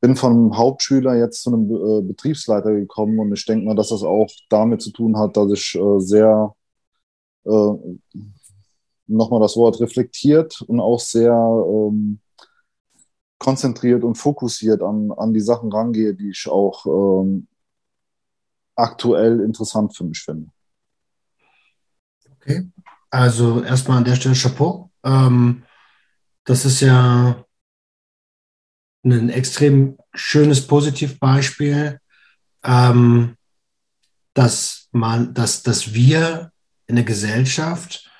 bin einem Hauptschüler jetzt zu einem äh, Betriebsleiter gekommen und ich denke mal, dass das auch damit zu tun hat, dass ich äh, sehr, äh, nochmal das Wort reflektiert und auch sehr ähm, konzentriert und fokussiert an, an die Sachen rangehe, die ich auch ähm, aktuell interessant für mich finde. Okay, also erstmal an der Stelle Chapeau. Ähm, das ist ja ein extrem schönes Positivbeispiel, ähm, dass man, dass, dass wir in der Gesellschaft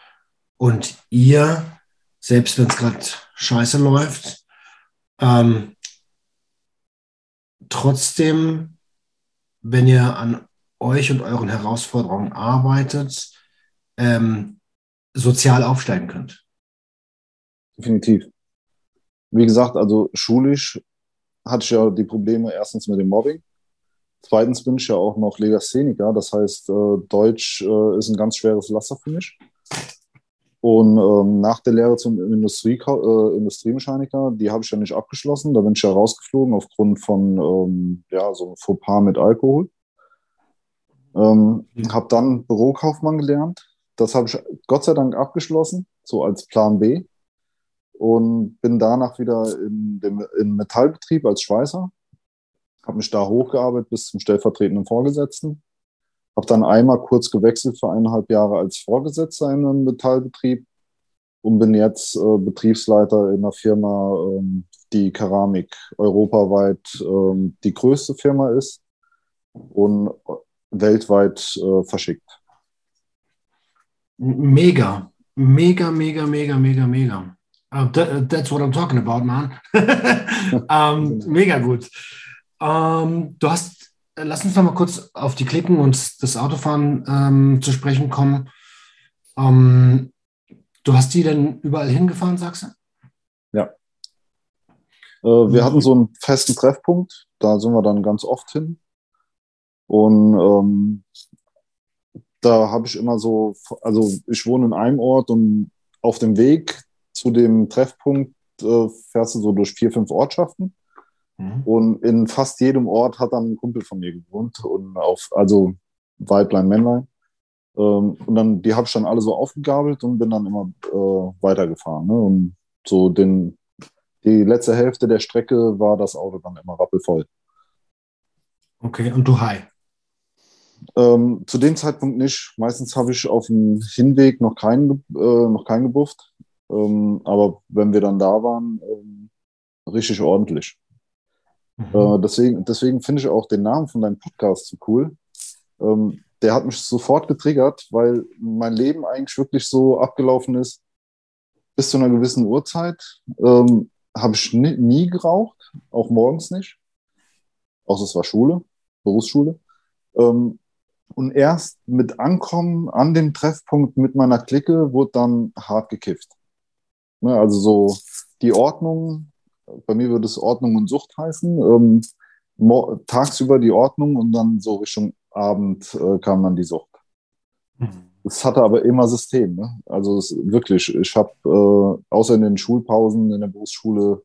und ihr, selbst wenn es gerade scheiße läuft, ähm, trotzdem, wenn ihr an euch und euren Herausforderungen arbeitet, ähm, sozial aufsteigen könnt. Definitiv. Wie gesagt, also schulisch hatte ich ja die Probleme erstens mit dem Mobbing. Zweitens bin ich ja auch noch Legastheniker, das heißt, äh, Deutsch äh, ist ein ganz schweres Laster für mich. Und ähm, nach der Lehre zum Industrie, äh, Industriemechaniker, die habe ich ja nicht abgeschlossen. Da bin ich ja rausgeflogen aufgrund von ähm, ja, so einem Fauxpas mit Alkohol. Ähm, mhm. Habe dann Bürokaufmann gelernt. Das habe ich Gott sei Dank abgeschlossen, so als Plan B. Und bin danach wieder in dem in Metallbetrieb als Schweißer. Habe mich da hochgearbeitet bis zum stellvertretenden Vorgesetzten. Habe dann einmal kurz gewechselt für eineinhalb Jahre als Vorgesetzter in einem Metallbetrieb und bin jetzt äh, Betriebsleiter in einer Firma, ähm, die Keramik europaweit ähm, die größte Firma ist und weltweit äh, verschickt. Mega, mega, mega, mega, mega, mega. Uh, that's what I'm talking about, man. um, mega gut. Um, du hast, lass uns noch mal kurz auf die Klicken und das Autofahren um, zu sprechen kommen. du hast die denn überall hingefahren, sagst du? Ja. Äh, wir hatten so einen festen Treffpunkt, da sind wir dann ganz oft hin. Und ähm, da habe ich immer so, also ich wohne in einem Ort und auf dem Weg zu dem Treffpunkt äh, fährst du so durch vier, fünf Ortschaften. Mhm. Und in fast jedem Ort hat dann ein Kumpel von mir gewohnt. Und auf, also Weiblein, Männlein. Ähm, und dann, die habe ich dann alle so aufgegabelt und bin dann immer äh, weitergefahren. Ne? Und so den, die letzte Hälfte der Strecke war das Auto dann immer rappelvoll. Okay, und du high? Ähm, zu dem Zeitpunkt nicht. Meistens habe ich auf dem Hinweg noch keinen, äh, noch keinen gebufft. Ähm, aber wenn wir dann da waren, ähm, richtig ordentlich. Mhm. Äh, deswegen deswegen finde ich auch den Namen von deinem Podcast so cool. Ähm, der hat mich sofort getriggert, weil mein Leben eigentlich wirklich so abgelaufen ist. Bis zu einer gewissen Uhrzeit ähm, habe ich nie, nie geraucht, auch morgens nicht. Außer es war Schule, Berufsschule. Ähm, und erst mit Ankommen an dem Treffpunkt mit meiner Clique wurde dann hart gekifft. Ne, also so die Ordnung, bei mir würde es Ordnung und Sucht heißen. Ähm, tagsüber die Ordnung und dann so Richtung Abend äh, kam dann die Sucht. Mhm. Es hatte aber immer System. Ne? Also es, wirklich, ich habe äh, außer in den Schulpausen in der Berufsschule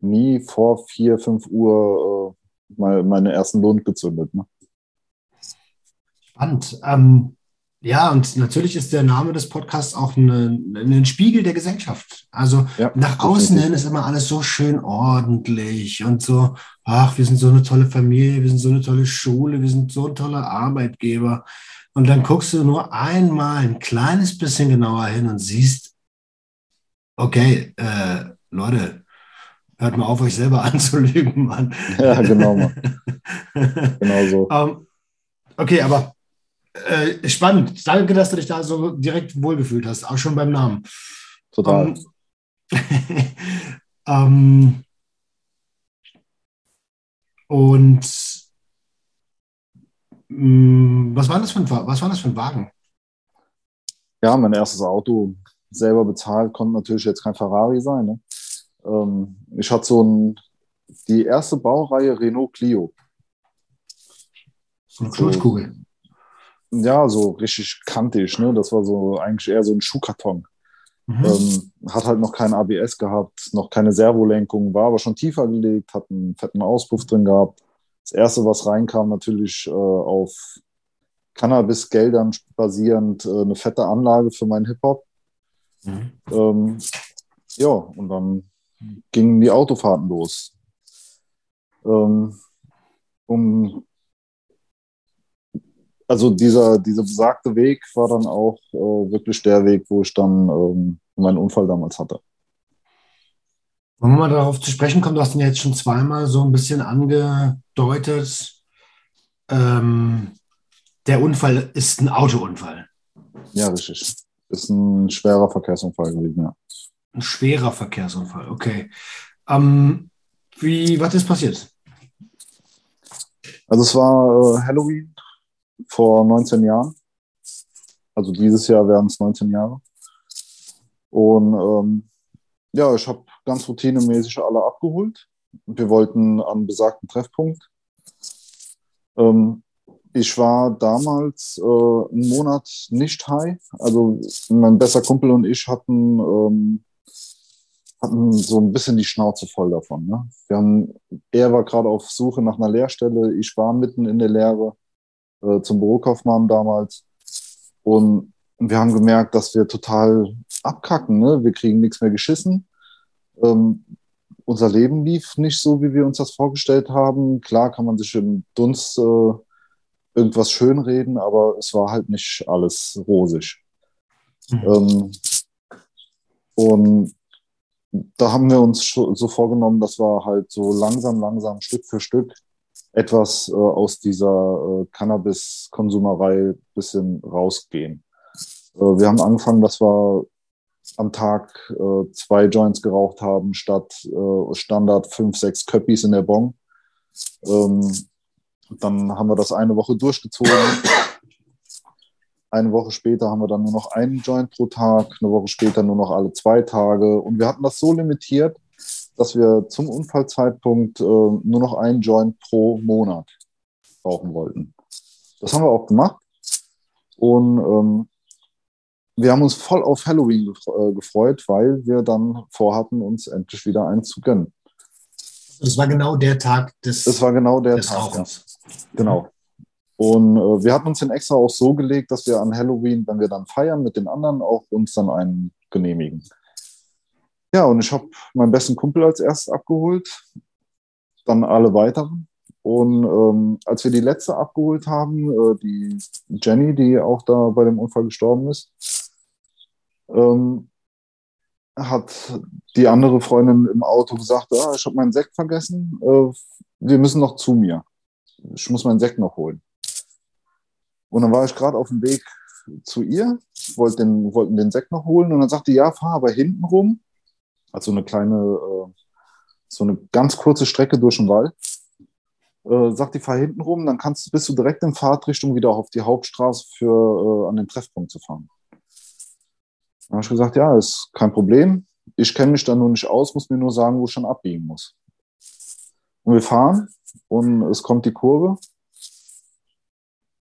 nie vor vier, fünf Uhr äh, meine, meine ersten Lund gezündet. Ne? Spannend. Ähm, ja, und natürlich ist der Name des Podcasts auch ein Spiegel der Gesellschaft. Also ja, nach außen hin ist immer alles so schön ordentlich und so, ach, wir sind so eine tolle Familie, wir sind so eine tolle Schule, wir sind so ein toller Arbeitgeber. Und dann guckst du nur einmal ein kleines bisschen genauer hin und siehst, okay, äh, Leute, hört mal auf, euch selber anzulügen, Mann. Ja, genau. Mann. genau so. Um, ähm, okay, aber äh, spannend. Danke, dass du dich da so direkt wohlgefühlt hast, auch schon beim Namen. Total. Ähm, ähm, und mh, mm, was, war das für ein, was war das für ein Wagen? Ja, mein erstes Auto selber bezahlt, konnte natürlich jetzt kein Ferrari sein. Ne? Ähm, ich hatte so ein, die erste Baureihe Renault Clio. So eine Kloßkugel ja, so richtig kantig, ne? Das war so eigentlich eher so ein Schuhkarton. Mhm. Ähm, hat halt noch kein ABS gehabt, noch keine Servolenkung, war aber schon tiefer gelegt, hat einen fetten Auspuff drin gehabt. Das erste, was reinkam, natürlich äh, auf Cannabis-Geldern basierend, äh, eine fette Anlage für meinen Hip-Hop. Mhm. Ähm, ja, und dann gingen die Autofahrten los. Ähm, um, also dieser, dieser besagte Weg war dann auch äh, wirklich der Weg, wo ich dann ähm, meinen Unfall damals hatte. Wollen wir mal darauf zu sprechen kommen, du hast ihn jetzt schon zweimal so ein bisschen angedeutet. Ähm, der Unfall ist ein Autounfall. Ja, richtig. Ist ein schwerer Verkehrsunfall gewesen, ja. Ein schwerer Verkehrsunfall, okay. Ähm, wie, was ist passiert? Also es war äh, Halloween vor 19 Jahren. Also dieses Jahr wären es 19 Jahre. Und ähm, ja, ich habe ganz routinemäßig alle abgeholt. Wir wollten an besagten Treffpunkt. Ähm, ich war damals äh, einen Monat nicht high. Also mein bester Kumpel und ich hatten, ähm, hatten so ein bisschen die Schnauze voll davon. Ne? Wir haben, er war gerade auf Suche nach einer Lehrstelle. Ich war mitten in der Lehre äh, zum Bürokaufmann damals. Und wir haben gemerkt, dass wir total abkacken. Ne? Wir kriegen nichts mehr geschissen. Ähm, unser Leben lief nicht so, wie wir uns das vorgestellt haben. Klar kann man sich im Dunst äh, irgendwas schönreden, aber es war halt nicht alles rosig. Mhm. Ähm, und da haben wir uns so vorgenommen, dass wir halt so langsam, langsam, Stück für Stück etwas äh, aus dieser äh, Cannabis-Konsumerei ein bisschen rausgehen. Äh, wir haben angefangen, dass wir am Tag äh, zwei Joints geraucht haben, statt äh, Standard fünf, sechs Köppis in der Bon. Ähm, dann haben wir das eine Woche durchgezogen. Eine Woche später haben wir dann nur noch einen Joint pro Tag, eine Woche später nur noch alle zwei Tage. Und wir hatten das so limitiert, dass wir zum Unfallzeitpunkt äh, nur noch einen Joint pro Monat rauchen wollten. Das haben wir auch gemacht. Und ähm, wir haben uns voll auf Halloween äh, gefreut, weil wir dann vorhatten, uns endlich wieder einen zu gönnen. Das war genau der Tag des, das war genau der Tag. Ja. Genau. Und äh, wir hatten uns den extra auch so gelegt, dass wir an Halloween, wenn wir dann feiern mit den anderen, auch uns dann einen genehmigen. Ja, und ich habe meinen besten Kumpel als erstes abgeholt, dann alle weiteren. Und ähm, als wir die letzte abgeholt haben, äh, die Jenny, die auch da bei dem Unfall gestorben ist, ähm, hat die andere Freundin im Auto gesagt, ah, ich habe meinen Sekt vergessen, äh, wir müssen noch zu mir. Ich muss meinen Sekt noch holen. Und dann war ich gerade auf dem Weg zu ihr, wollte den, wollten den Sekt noch holen und dann sagte, ja, fahr aber hinten rum. Also eine kleine, äh, so eine ganz kurze Strecke durch den Wald. Äh, sagt die, fahr hinten rum, dann kannst, bist du direkt in Fahrtrichtung wieder auf die Hauptstraße für äh, an den Treffpunkt zu fahren. Dann habe ich gesagt, ja, ist kein Problem. Ich kenne mich da nur nicht aus, muss mir nur sagen, wo ich schon abbiegen muss. Und wir fahren und es kommt die Kurve.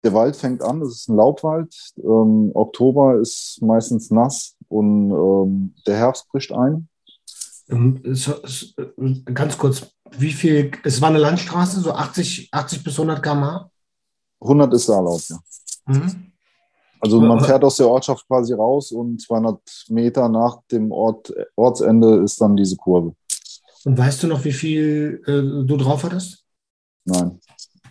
Der Wald fängt an, es ist ein Laubwald. Ähm, Oktober ist meistens nass und ähm, der Herbst bricht ein. Ähm, ganz kurz, wie viel, es war eine Landstraße, so 80, 80 bis 100 km/h? 100 ist da erlaubt, ja. Mhm. Also man fährt aus der Ortschaft quasi raus und 200 Meter nach dem Ort, Ortsende ist dann diese Kurve. Und weißt du noch, wie viel äh, du drauf hattest? Nein,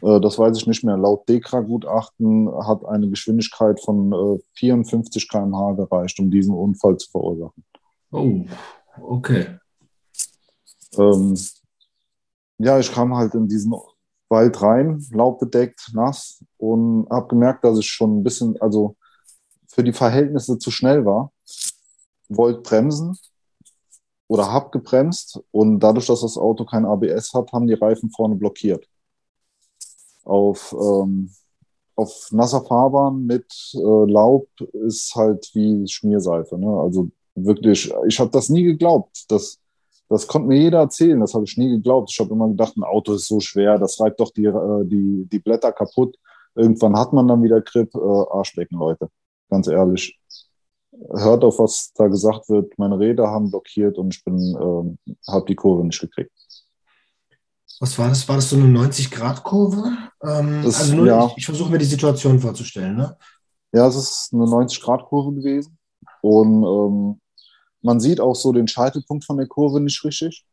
äh, das weiß ich nicht mehr. Laut DEKRA-Gutachten hat eine Geschwindigkeit von äh, 54 km/h gereicht, um diesen Unfall zu verursachen. Oh, okay. Ähm, ja, ich kam halt in diesen Wald rein, laubbedeckt, nass und habe gemerkt, dass ich schon ein bisschen, also für die Verhältnisse zu schnell war. Wollte bremsen oder habe gebremst und dadurch, dass das Auto kein ABS hat, haben die Reifen vorne blockiert. Auf, ähm, auf nasser Fahrbahn mit äh, Laub ist halt wie Schmierseife. Ne? Also wirklich, ich habe das nie geglaubt, dass das konnte mir jeder erzählen, das habe ich nie geglaubt. Ich habe immer gedacht, ein Auto ist so schwer, das reibt doch die, äh, die, die Blätter kaputt. Irgendwann hat man dann wieder Grip. Äh, Arschlecken, Leute, ganz ehrlich. hört auf, was da gesagt wird. Meine Räder haben blockiert und ich bin, äh, habe die Kurve nicht gekriegt. Was war das? War das so eine 90-Grad-Kurve? Ähm, also nur, ja. ich, ich versuche mir die Situation vorzustellen. Ne? Ja, es ist eine 90-Grad-Kurve gewesen. Und ähm, man sieht auch so den Scheitelpunkt von der Kurve nicht richtig.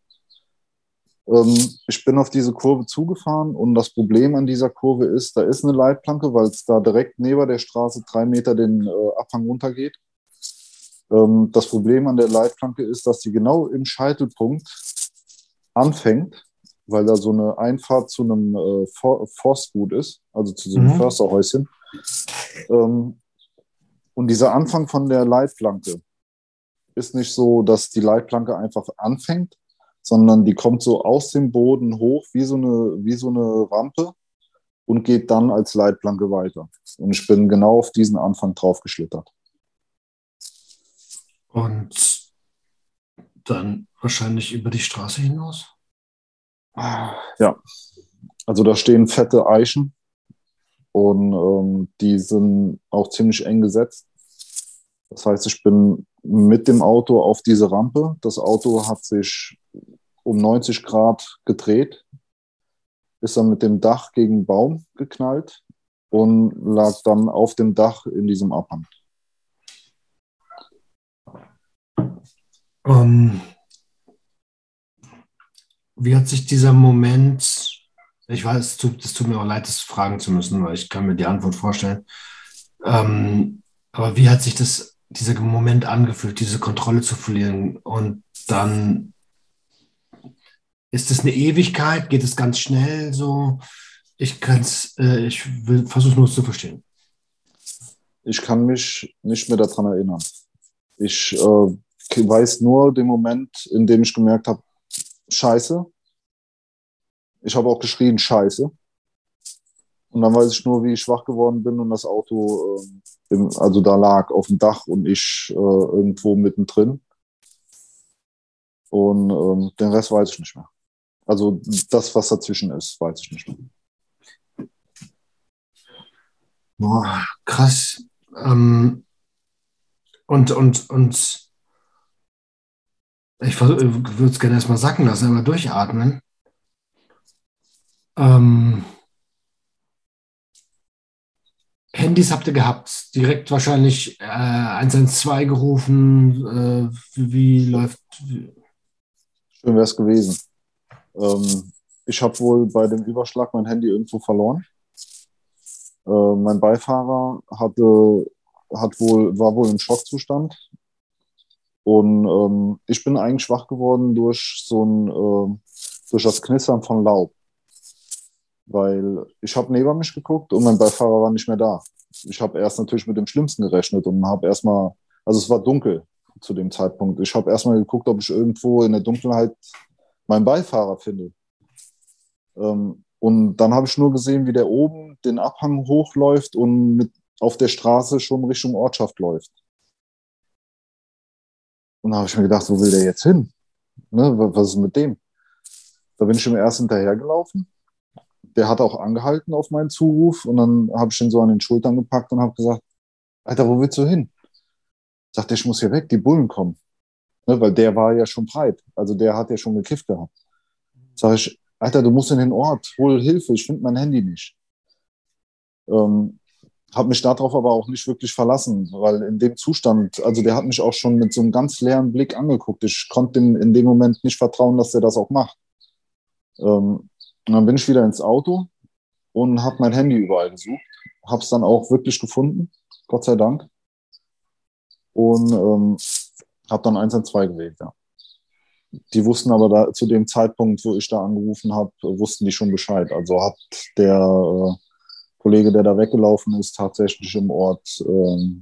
Ähm, ich bin auf diese Kurve zugefahren und das Problem an dieser Kurve ist, da ist eine Leitplanke, weil es da direkt neben der Straße drei Meter den äh, Abhang runtergeht. Ähm, das Problem an der Leitplanke ist, dass sie genau im Scheitelpunkt anfängt, weil da so eine Einfahrt zu einem äh, For Forstgut ist, also zu so einem mhm. Försterhäuschen. Ähm, und dieser Anfang von der Leitplanke ist nicht so, dass die Leitplanke einfach anfängt, sondern die kommt so aus dem Boden hoch wie so eine, wie so eine Rampe und geht dann als Leitplanke weiter. Und ich bin genau auf diesen Anfang drauf geschlittert. Und dann wahrscheinlich über die Straße hinaus? Ja, also da stehen fette Eichen und ähm, die sind auch ziemlich eng gesetzt. Das heißt, ich bin mit dem Auto auf diese Rampe. Das Auto hat sich um 90 Grad gedreht, ist dann mit dem Dach gegen den Baum geknallt und lag dann auf dem Dach in diesem Abhang. Um, wie hat sich dieser Moment, ich weiß, es tut, es tut mir auch leid, das fragen zu müssen, weil ich kann mir die Antwort vorstellen. Ähm, aber wie hat sich das, dieser Moment angefühlt, diese Kontrolle zu verlieren und dann ist es eine Ewigkeit? Geht es ganz schnell so? Ich kann es, äh, ich versuche nur zu verstehen. Ich kann mich nicht mehr daran erinnern. Ich äh, weiß nur den Moment, in dem ich gemerkt habe, Scheiße. Ich habe auch geschrien, Scheiße. Und dann weiß ich nur, wie ich schwach geworden bin und das Auto, äh, im, also da lag auf dem Dach und ich äh, irgendwo mittendrin. Und ähm, den Rest weiß ich nicht mehr. Also das, was dazwischen ist, weiß ich nicht mehr. Boah, krass. Ähm, und, und, und ich würde es gerne erstmal sacken lassen, einmal durchatmen. Ähm, Handys habt ihr gehabt, direkt wahrscheinlich äh, 112 gerufen. Äh, wie, läuft. Schön wäre es gewesen. Ähm, ich habe wohl bei dem Überschlag mein Handy irgendwo verloren. Äh, mein Beifahrer hatte, hat wohl, war wohl im Schockzustand. Und ähm, ich bin eigentlich schwach geworden durch so ein, äh, durch das Knistern von Laub. Weil ich habe neben mich geguckt und mein Beifahrer war nicht mehr da. Ich habe erst natürlich mit dem Schlimmsten gerechnet und habe erstmal, also es war dunkel zu dem Zeitpunkt. Ich habe erstmal geguckt, ob ich irgendwo in der Dunkelheit meinen Beifahrer finde. Ähm, und dann habe ich nur gesehen, wie der oben den Abhang hochläuft und mit auf der Straße schon Richtung Ortschaft läuft. Und da habe ich mir gedacht, wo will der jetzt hin? Ne, was ist mit dem? Da bin ich ihm erst hinterhergelaufen. Der hat auch angehalten auf meinen Zuruf und dann habe ich ihn so an den Schultern gepackt und habe gesagt, Alter, wo willst du hin? Sagt er, ich muss hier weg, die Bullen kommen. Ne, weil der war ja schon breit. Also der hat ja schon gekifft gehabt. Sag ich, Alter, du musst in den Ort, hol Hilfe, ich finde mein Handy nicht. Ähm, habe mich darauf aber auch nicht wirklich verlassen, weil in dem Zustand, also der hat mich auch schon mit so einem ganz leeren Blick angeguckt. Ich konnte ihm in dem Moment nicht vertrauen, dass er das auch macht. Ähm, und dann bin ich wieder ins Auto und habe mein Handy überall gesucht. Habe es dann auch wirklich gefunden, Gott sei Dank. Und ähm, habe dann 112 gewählt, ja. Die wussten aber da zu dem Zeitpunkt, wo ich da angerufen habe, wussten die schon Bescheid. Also hat der äh, Kollege, der da weggelaufen ist, tatsächlich im Ort äh,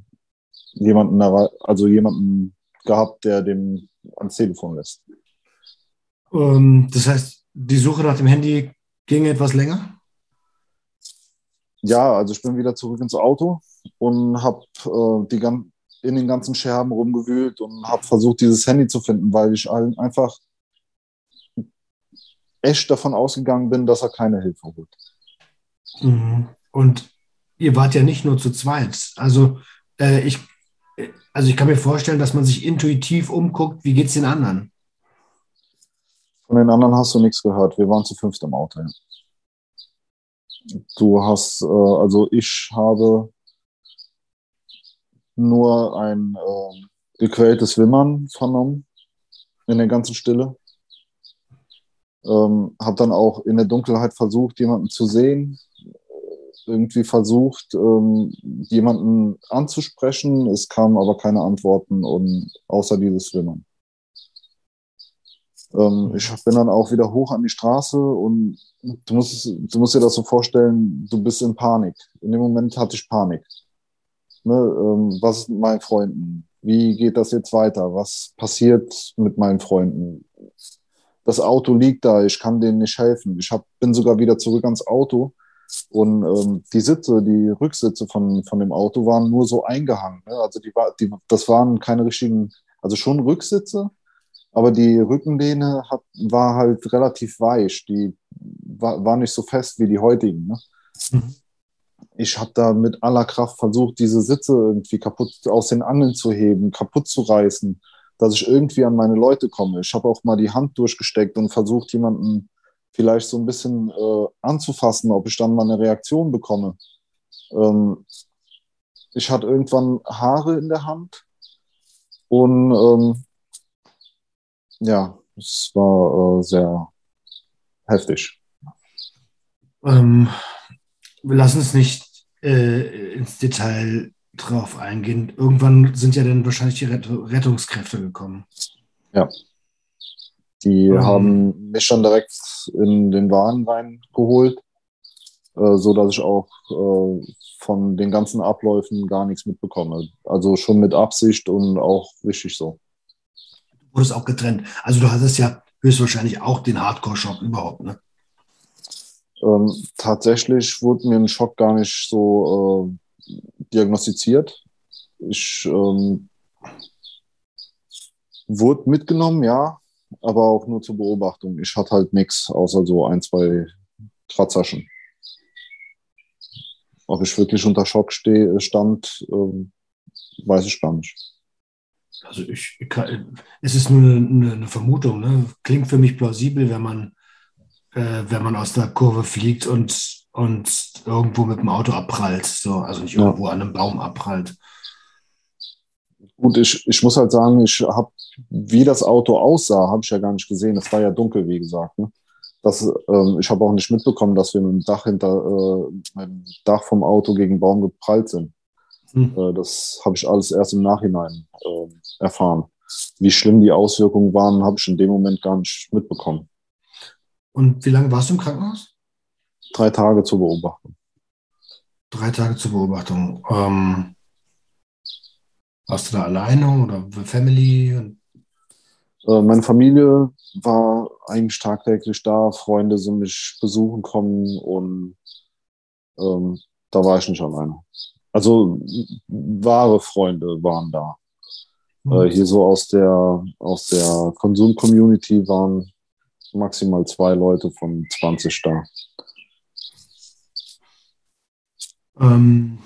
jemanden, also jemanden gehabt, der dem ans Telefon lässt. Ähm, das heißt, die Suche nach dem Handy ging etwas länger? Ja, also ich bin wieder zurück ins Auto und habe äh, die, in den ganzen Scherben rumgewühlt und habe versucht, dieses Handy zu finden, weil ich einfach echt davon ausgegangen bin, dass er keine Hilfe holt. Mhm. Und ihr wart ja nicht nur zu zweit. Also äh, ich, Also ich kann mir vorstellen, dass man sich intuitiv umguckt, wie geht es den anderen? Von den anderen hast du nichts gehört. Wir waren zu fünft im Auto. Ja. Du hast, äh, also ich habe nur ein äh, gequältes Wimmern vernommen in der ganzen Stille. Ähm, habe dann auch in der Dunkelheit versucht, jemanden zu sehen, irgendwie versucht, ähm, jemanden anzusprechen. Es kamen aber keine Antworten und außer dieses Wimmern. Ähm, ich bin dann auch wieder hoch an die Straße und du musst, du musst dir das so vorstellen, du bist in Panik. In dem Moment hatte ich Panik. Ne, ähm, was ist mit meinen Freunden? Wie geht das jetzt weiter? Was passiert mit meinen Freunden? Das Auto liegt da, ich kann denen nicht helfen. Ich hab, bin sogar wieder zurück ans Auto und ähm, die Sitze, die Rücksitze von, von dem Auto waren nur so eingehangen. Ne? Also die, die, das waren keine richtigen, also schon Rücksitze, aber die Rückenlehne hat, war halt relativ weich. Die war, war nicht so fest wie die heutigen. Ne? Mhm. Ich habe da mit aller Kraft versucht, diese Sitze irgendwie kaputt aus den Angeln zu heben, kaputt zu reißen, dass ich irgendwie an meine Leute komme. Ich habe auch mal die Hand durchgesteckt und versucht, jemanden vielleicht so ein bisschen äh, anzufassen, ob ich dann mal eine Reaktion bekomme. Ähm, ich hatte irgendwann Haare in der Hand und ähm, ja, es war äh, sehr heftig. Ähm, wir lassen es nicht äh, ins Detail drauf eingehen. Irgendwann sind ja dann wahrscheinlich die Rettungskräfte gekommen. Ja. Die mhm. haben mich schon direkt in den Wagen reingeholt, äh, so dass ich auch äh, von den ganzen Abläufen gar nichts mitbekomme. Also schon mit Absicht und auch richtig so. Du wurdest auch getrennt. Also du hattest ja höchstwahrscheinlich auch den Hardcore-Schock überhaupt, ne? Ähm, tatsächlich wurde mir ein Schock gar nicht so äh, diagnostiziert. Ich ähm, wurde mitgenommen, ja, aber auch nur zur Beobachtung. Ich hatte halt nichts, außer so ein, zwei Kratzerchen. Ob ich wirklich unter Schock stand, ähm, weiß ich gar nicht. Also ich, kann, es ist nur eine, eine, Vermutung. Ne? Klingt für mich plausibel, wenn man, äh, wenn man aus der Kurve fliegt und, und irgendwo mit dem Auto abprallt. So, also nicht ja. irgendwo an einem Baum abprallt. Gut, ich, ich muss halt sagen, ich habe, wie das Auto aussah, habe ich ja gar nicht gesehen. Es war ja dunkel, wie gesagt. Ne? Das, ähm, ich habe auch nicht mitbekommen, dass wir mit dem Dach hinter, äh, mit dem Dach vom Auto gegen Baum geprallt sind. Hm. Äh, das habe ich alles erst im Nachhinein äh, erfahren. Wie schlimm die Auswirkungen waren, habe ich in dem Moment gar nicht mitbekommen. Und wie lange warst du im Krankenhaus? Drei Tage zur Beobachtung. Drei Tage zur Beobachtung. Ähm, warst du da alleine oder Family? Äh, meine Familie war eigentlich tagtäglich da, Freunde sind mich besuchen kommen und ähm, da war ich nicht alleine. Also wahre Freunde waren da. Mhm. Äh, hier so aus der, aus der Konsum-Community waren maximal zwei Leute von 20 da. Ähm,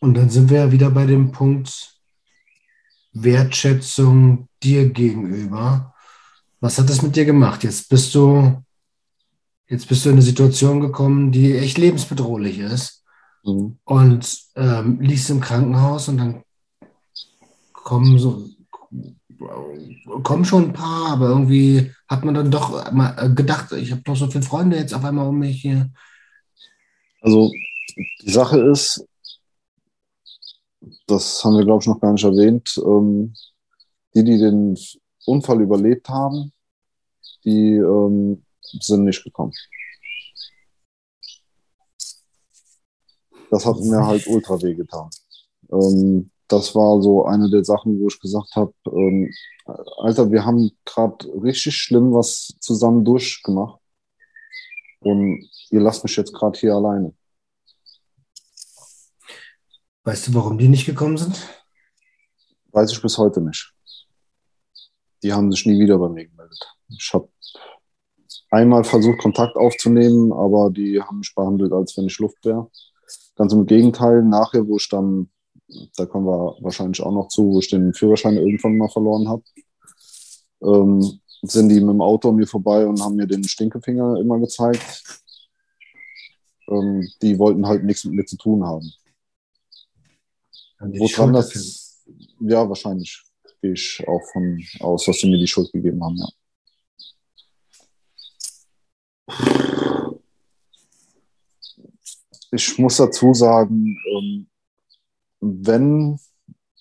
und dann sind wir ja wieder bei dem Punkt Wertschätzung dir gegenüber. Was hat das mit dir gemacht? Jetzt bist du, jetzt bist du in eine Situation gekommen, die echt lebensbedrohlich ist. Mhm. Und ähm, liegst im Krankenhaus und dann kommen so kommen schon ein paar, aber irgendwie hat man dann doch mal gedacht, ich habe doch so viele Freunde jetzt auf einmal um mich hier. Also die Sache ist, das haben wir, glaube ich, noch gar nicht erwähnt, ähm, die, die den Unfall überlebt haben, die ähm, sind nicht gekommen. Das hat mir halt ultra weh getan. Ähm, das war so eine der Sachen, wo ich gesagt habe, ähm, Alter, wir haben gerade richtig schlimm was zusammen durchgemacht und ihr lasst mich jetzt gerade hier alleine. Weißt du, warum die nicht gekommen sind? Weiß ich bis heute nicht. Die haben sich nie wieder bei mir gemeldet. Ich habe einmal versucht, Kontakt aufzunehmen, aber die haben mich behandelt, als wenn ich Luft wäre. Ganz im Gegenteil, nachher, wo ich dann da kommen wir wahrscheinlich auch noch zu, wo ich den Führerschein irgendwann mal verloren habe. Ähm, sind die mit dem Auto an mir vorbei und haben mir den Stinkefinger immer gezeigt. Ähm, die wollten halt nichts mit mir zu tun haben. Woran das? Ja, wahrscheinlich gehe ich auch von aus, dass sie mir die Schuld gegeben haben, ja. Ich muss dazu sagen, ähm, wenn,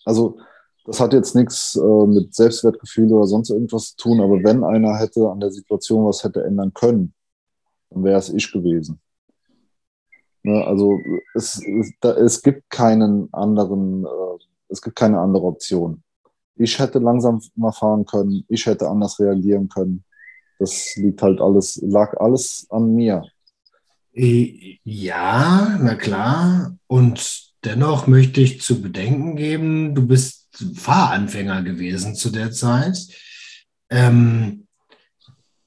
also das hat jetzt nichts äh, mit Selbstwertgefühl oder sonst irgendwas zu tun, aber wenn einer hätte an der Situation was hätte ändern können, dann wäre es ich gewesen. Ne, also es, es, da, es gibt keinen anderen, äh, es gibt keine andere Option. Ich hätte langsam mal fahren können, ich hätte anders reagieren können. Das liegt halt alles, lag alles an mir. Ja, na klar. Und dennoch möchte ich zu bedenken geben, du bist Fahranfänger gewesen zu der Zeit. Ähm,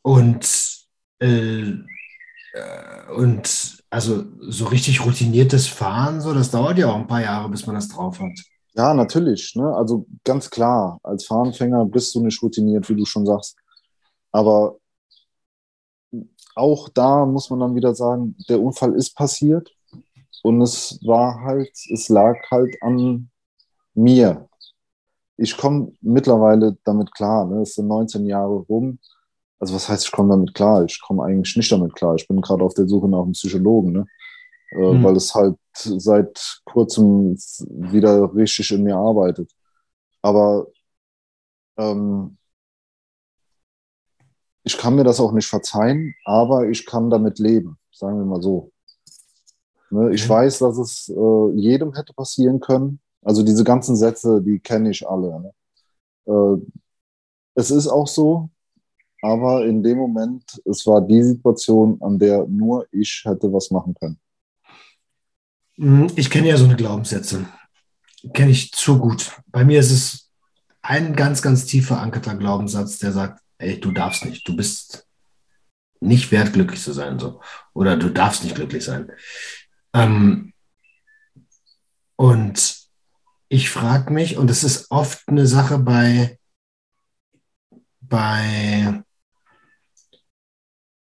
und, äh, äh, und also so richtig routiniertes Fahren, so, das dauert ja auch ein paar Jahre, bis man das drauf hat. Ja, natürlich. Ne? Also ganz klar, als Fahranfänger bist du nicht routiniert, wie du schon sagst. Aber auch da muss man dann wieder sagen, der Unfall ist passiert und es war halt, es lag halt an mir. Ich komme mittlerweile damit klar. Ne? Es sind 19 Jahre rum. Also was heißt, ich komme damit klar? Ich komme eigentlich nicht damit klar. Ich bin gerade auf der Suche nach einem Psychologen. Ne? äh, mhm. weil es halt seit kurzem wieder richtig in mir arbeitet. Aber ähm, ich kann mir das auch nicht verzeihen, aber ich kann damit leben, sagen wir mal so. Ne, ich mhm. weiß, dass es äh, jedem hätte passieren können. Also diese ganzen Sätze, die kenne ich alle. Ne? Äh, es ist auch so, aber in dem Moment, es war die Situation, an der nur ich hätte was machen können. Mhm, ich kenne ja so eine Glaubenssätze. Kenne ich zu gut. Bei mir ist es ein ganz, ganz tief verankerter Glaubenssatz, der sagt, ey, du darfst nicht, du bist nicht wert, glücklich zu sein. So. Oder du darfst nicht glücklich sein. Ähm, und ich frage mich, und es ist oft eine Sache bei, bei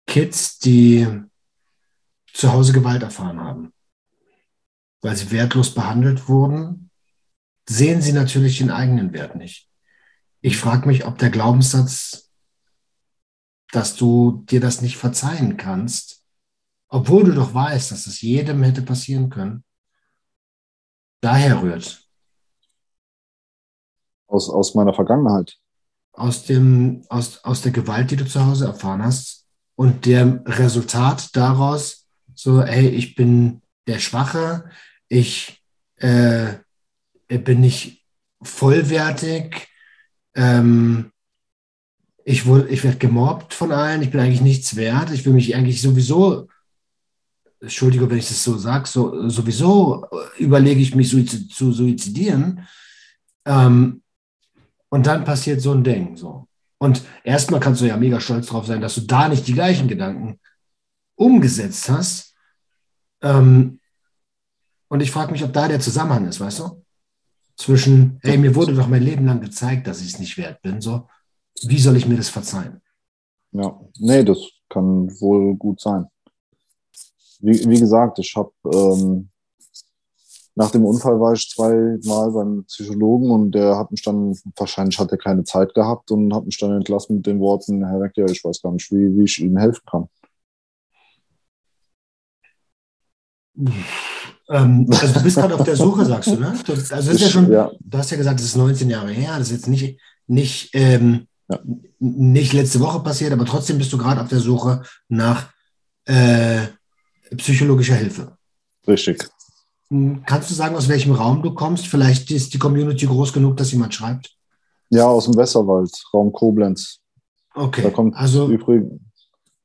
Kids, die zu Hause Gewalt erfahren haben weil sie wertlos behandelt wurden, sehen sie natürlich den eigenen Wert nicht. Ich frage mich, ob der Glaubenssatz, dass du dir das nicht verzeihen kannst, obwohl du doch weißt, dass es jedem hätte passieren können, daher rührt. Aus, aus meiner Vergangenheit. Aus, dem, aus, aus der Gewalt, die du zu Hause erfahren hast und dem Resultat daraus, so, hey, ich bin der Schwache, ich äh, bin nicht vollwertig, ähm, ich, ich werde gemobbt von allen, ich bin eigentlich nichts wert, ich will mich eigentlich sowieso, Entschuldigung, wenn ich das so sage, so, sowieso überlege ich mich suizid, zu suizidieren. Ähm, und dann passiert so ein Ding. So. Und erstmal kannst du ja mega stolz drauf sein, dass du da nicht die gleichen Gedanken umgesetzt hast. Ähm, und ich frage mich, ob da der Zusammenhang ist, weißt du? Zwischen, hey, mir wurde doch mein Leben lang gezeigt, dass ich es nicht wert bin. So, wie soll ich mir das verzeihen? Ja, nee, das kann wohl gut sein. Wie, wie gesagt, ich habe ähm, nach dem Unfall war ich zweimal beim Psychologen und der hat mich dann, wahrscheinlich hat er keine Zeit gehabt und hat mich dann entlassen mit den Worten, Herr Wecker, ich weiß gar nicht, wie, wie ich Ihnen helfen kann. Ähm, also du bist gerade auf der Suche, sagst du, ne? Du, also ist ja schon, ja. du hast ja gesagt, es ist 19 Jahre her, das ist jetzt nicht, nicht, ähm, ja. nicht letzte Woche passiert, aber trotzdem bist du gerade auf der Suche nach äh, psychologischer Hilfe. Richtig. Hm, kannst du sagen, aus welchem Raum du kommst? Vielleicht ist die Community groß genug, dass jemand schreibt. Ja, aus dem Westerwald, Raum Koblenz. Okay. Da kommt, also, übrig,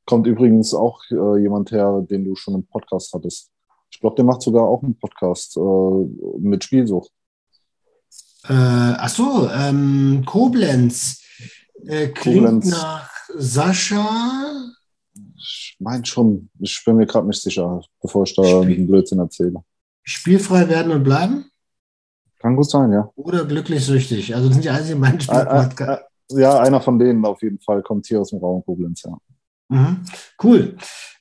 kommt übrigens auch äh, jemand her, den du schon im Podcast hattest. Ich glaube, der macht sogar auch einen Podcast äh, mit Spielsucht. Äh, ach so, ähm, Koblenz. Äh, klingt Koblenz. nach Sascha. Ich meine schon, ich bin mir gerade nicht sicher, bevor ich da Spiel einen Blödsinn erzähle. Spielfrei werden und bleiben? Kann gut sein, ja. Oder glücklich süchtig. Also das sind die einzigen beiden Spiele. Ja, einer von denen auf jeden Fall kommt hier aus dem Raum Koblenz, ja. Mhm. Cool.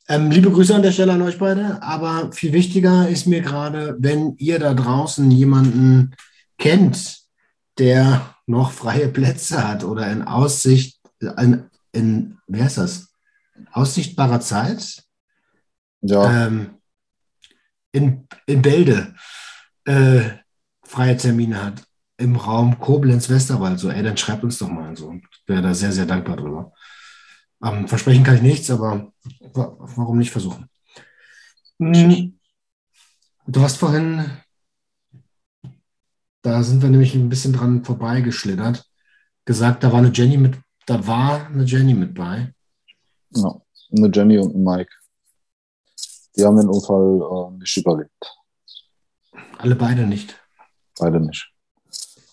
Ähm, liebe Grüße an der Stelle an euch beide. Aber viel wichtiger ist mir gerade, wenn ihr da draußen jemanden kennt, der noch freie Plätze hat oder in Aussicht, in, in wie heißt das? Aussichtbarer Zeit. Ja. Ähm, in, in Bälde äh, freie Termine hat im Raum Koblenz-Westerwald. So, ey, dann schreibt uns doch mal so. Ich wäre da sehr, sehr dankbar drüber. Ähm, versprechen kann ich nichts, aber warum nicht versuchen? Hm, du hast vorhin, da sind wir nämlich ein bisschen dran vorbeigeschlittert, gesagt, da war eine Jenny mit, da war eine Jenny mit bei. Ja, eine Jenny und ein Mike. Die haben den Unfall äh, nicht überlebt. Alle beide nicht. Beide nicht.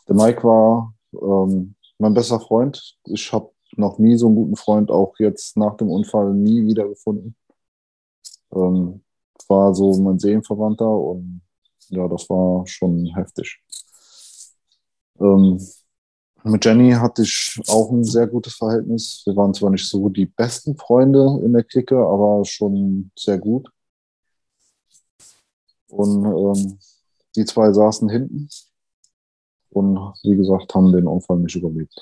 Der Mike war ähm, mein bester Freund. Ich habe noch nie so einen guten Freund, auch jetzt nach dem Unfall nie wiedergefunden. Ähm, war so mein Seelenverwandter und ja, das war schon heftig. Ähm, mit Jenny hatte ich auch ein sehr gutes Verhältnis. Wir waren zwar nicht so die besten Freunde in der Clique, aber schon sehr gut. Und ähm, die zwei saßen hinten und wie gesagt haben den Unfall nicht überlebt.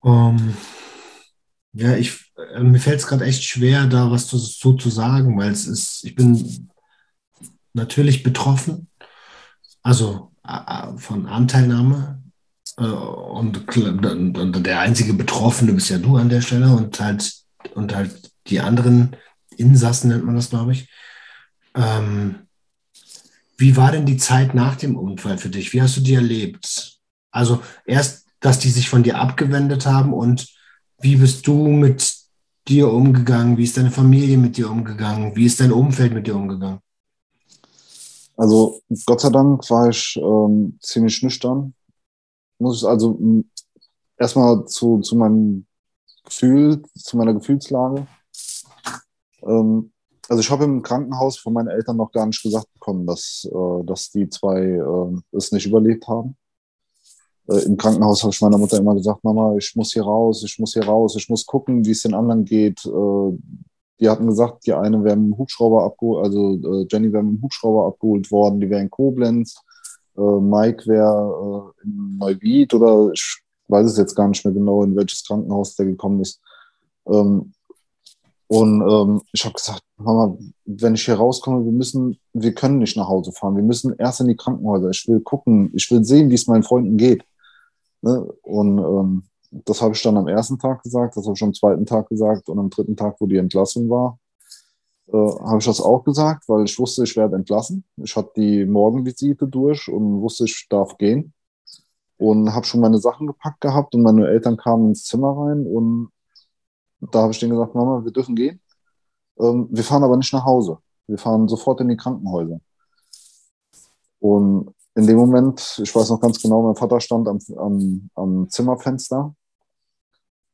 Um, ähm, ja, ich, äh, mir fällt es gerade echt schwer, da was zu, so zu sagen, weil es ist, ich bin natürlich betroffen, also äh, von Anteilnahme. Äh, und, und, der einzige Betroffene bist ja du an der Stelle und halt, und halt die anderen Insassen nennt man das, glaube ich. Ähm, wie war denn die Zeit nach dem Unfall für dich? Wie hast du die erlebt? Also erst, dass die sich von dir abgewendet haben und wie bist du mit dir umgegangen? Wie ist deine Familie mit dir umgegangen? Wie ist dein Umfeld mit dir umgegangen? Also Gott sei Dank war ich ähm, ziemlich nüchtern. Muss ich also erstmal zu, zu meinem Gefühl, zu meiner Gefühlslage. Ähm, also ich habe im Krankenhaus von meinen Eltern noch gar nicht gesagt bekommen, dass, äh, dass die zwei äh, es nicht überlebt haben. Äh, Im Krankenhaus habe ich meiner Mutter immer gesagt, Mama, ich muss hier raus, ich muss hier raus, ich muss gucken, wie es den anderen geht. Äh, die hatten gesagt, die eine wäre mit dem Hubschrauber abgeholt, also äh, Jenny wäre mit dem Hubschrauber abgeholt worden, die wäre in Koblenz, äh, Mike wäre äh, in Neuwied oder ich weiß es jetzt gar nicht mehr genau, in welches Krankenhaus der gekommen ist. Ähm, und ähm, ich habe gesagt, Mama, wenn ich hier rauskomme, wir müssen, wir können nicht nach Hause fahren. Wir müssen erst in die Krankenhäuser. Ich will gucken, ich will sehen, wie es meinen Freunden geht. Ne? Und ähm, das habe ich dann am ersten Tag gesagt, das habe ich am zweiten Tag gesagt und am dritten Tag, wo die Entlassung war, äh, habe ich das auch gesagt, weil ich wusste, ich werde entlassen. Ich hatte die Morgenvisite durch und wusste, ich darf gehen. Und habe schon meine Sachen gepackt gehabt und meine Eltern kamen ins Zimmer rein und da habe ich denen gesagt, Mama, wir dürfen gehen. Ähm, wir fahren aber nicht nach Hause. Wir fahren sofort in die Krankenhäuser. Und in dem Moment, ich weiß noch ganz genau, mein Vater stand am, am, am Zimmerfenster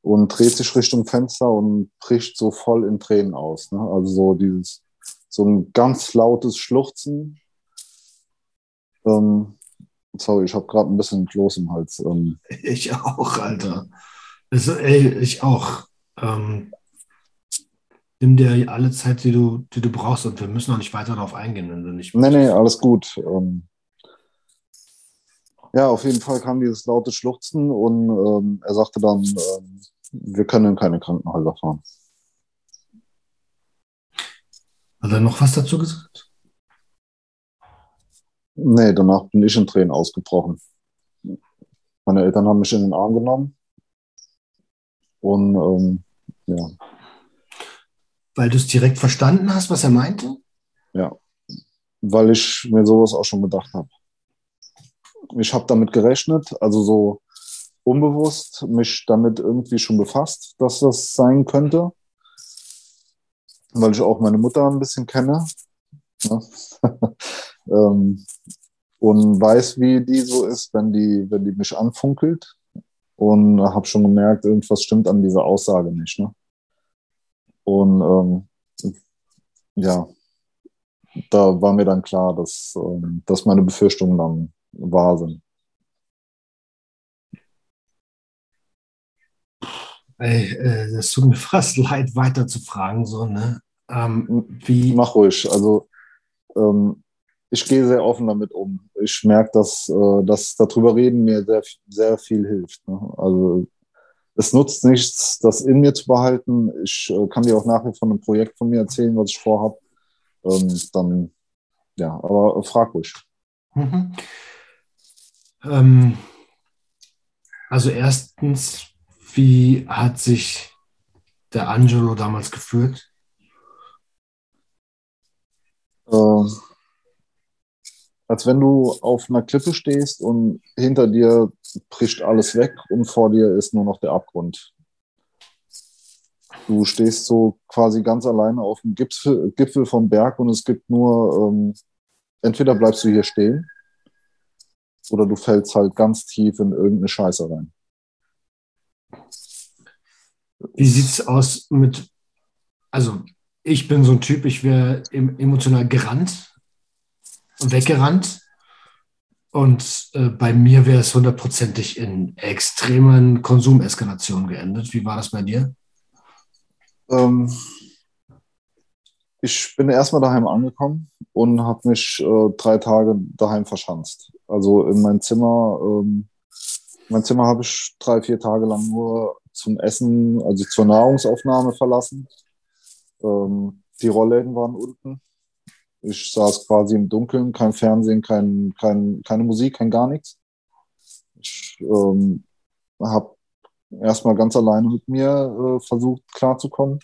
und dreht sich Richtung Fenster und bricht so voll in Tränen aus. Ne? Also so dieses, so ein ganz lautes Schluchzen. Ähm, sorry, ich habe gerade ein bisschen Kloß im Hals. Ähm, ich auch, Alter. Also, ey, ich auch. Ähm, nimm dir alle Zeit, die du, die du brauchst und wir müssen auch nicht weiter darauf eingehen, wenn du nicht. Nee, nee, alles gut. Ähm, ja, auf jeden Fall kam dieses laute Schluchzen und ähm, er sagte dann, ähm, wir können in keine Krankenhäuser fahren. Hat er noch was dazu gesagt? Nee, danach bin ich in Tränen ausgebrochen. Meine Eltern haben mich in den Arm genommen und ähm, ja. Weil du es direkt verstanden hast, was er meinte? Ja, weil ich mir sowas auch schon gedacht habe. Ich habe damit gerechnet, also so unbewusst mich damit irgendwie schon befasst, dass das sein könnte, weil ich auch meine Mutter ein bisschen kenne ne? ähm, und weiß, wie die so ist, wenn die, wenn die mich anfunkelt und habe schon gemerkt, irgendwas stimmt an dieser Aussage nicht. Ne? Und ähm, ja, da war mir dann klar, dass, ähm, dass meine Befürchtungen dann wahr sind. Ey, äh, das tut mir fast leid, weiter zu fragen, so, ne? Ähm, wie? Mach ruhig. Also, ähm, ich gehe sehr offen damit um. Ich merke, dass, äh, dass darüber reden mir sehr, sehr viel hilft. Ne? Also, es nutzt nichts, das in mir zu behalten. Ich äh, kann dir auch nachher von einem Projekt von mir erzählen, was ich vorhabe. Ähm, dann, ja, aber frag ruhig. Mhm. Ähm, also erstens, wie hat sich der Angelo damals gefühlt? Ähm, als wenn du auf einer Klippe stehst und hinter dir bricht alles weg und vor dir ist nur noch der Abgrund. Du stehst so quasi ganz alleine auf dem Gipfel, Gipfel vom Berg und es gibt nur, ähm, entweder bleibst du hier stehen oder du fällst halt ganz tief in irgendeine Scheiße rein. Wie sieht es aus mit, also ich bin so ein Typ, ich wäre emotional gerannt und weggerannt. Und äh, bei mir wäre es hundertprozentig in extremen Konsumeskalationen geendet. Wie war das bei dir? Ähm, ich bin erstmal daheim angekommen und habe mich äh, drei Tage daheim verschanzt. Also in mein Zimmer, ähm, mein Zimmer habe ich drei, vier Tage lang nur zum Essen, also zur Nahrungsaufnahme verlassen. Ähm, die Rollläden waren unten. Ich saß quasi im Dunkeln, kein Fernsehen, kein, kein, keine Musik, kein gar nichts. Ich ähm, habe erstmal ganz alleine mit mir äh, versucht klarzukommen.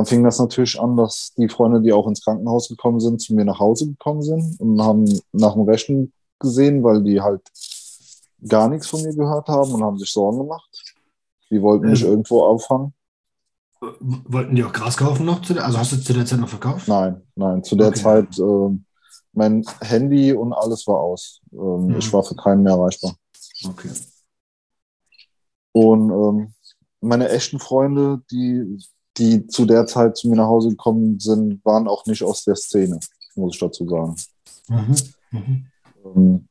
Dann fing das natürlich an, dass die Freunde, die auch ins Krankenhaus gekommen sind, zu mir nach Hause gekommen sind und haben nach dem Rechten gesehen, weil die halt gar nichts von mir gehört haben und haben sich Sorgen gemacht. Die wollten mich ähm, irgendwo auffangen. Wollten die auch Gras kaufen noch? also hast du zu der Zeit noch verkauft? Nein, nein. Zu der okay. Zeit, äh, mein Handy und alles war aus. Ähm, mhm. Ich war für keinen mehr erreichbar. Okay. Und ähm, meine echten Freunde, die, die zu der Zeit zu mir nach Hause gekommen sind, waren auch nicht aus der Szene, muss ich dazu sagen. Mhm. Mhm. Ähm,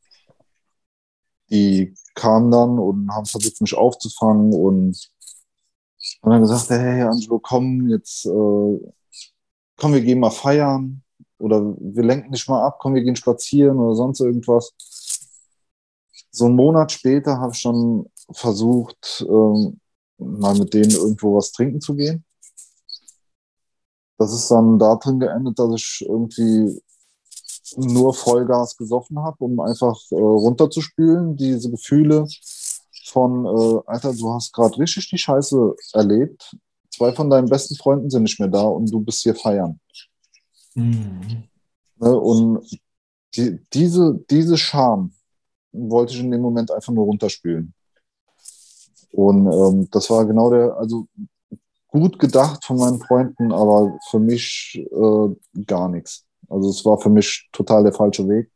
die kamen dann und haben versucht, mich aufzufangen und haben dann gesagt, hey Angelo, komm, jetzt äh, komm, wir gehen mal feiern oder wir lenken dich mal ab, komm, wir gehen spazieren oder sonst irgendwas. So einen Monat später habe ich schon versucht, ähm, mal mit denen irgendwo was trinken zu gehen. Das ist dann darin geendet, dass ich irgendwie nur Vollgas gesoffen habe, um einfach äh, runterzuspülen, diese Gefühle von, äh, Alter, du hast gerade richtig die Scheiße erlebt. Zwei von deinen besten Freunden sind nicht mehr da und du bist hier feiern. Mhm. Ne, und die, diese, diese Scham wollte ich in dem Moment einfach nur runterspülen. Und ähm, das war genau der, also gut gedacht von meinen Freunden, aber für mich äh, gar nichts. Also es war für mich total der falsche Weg.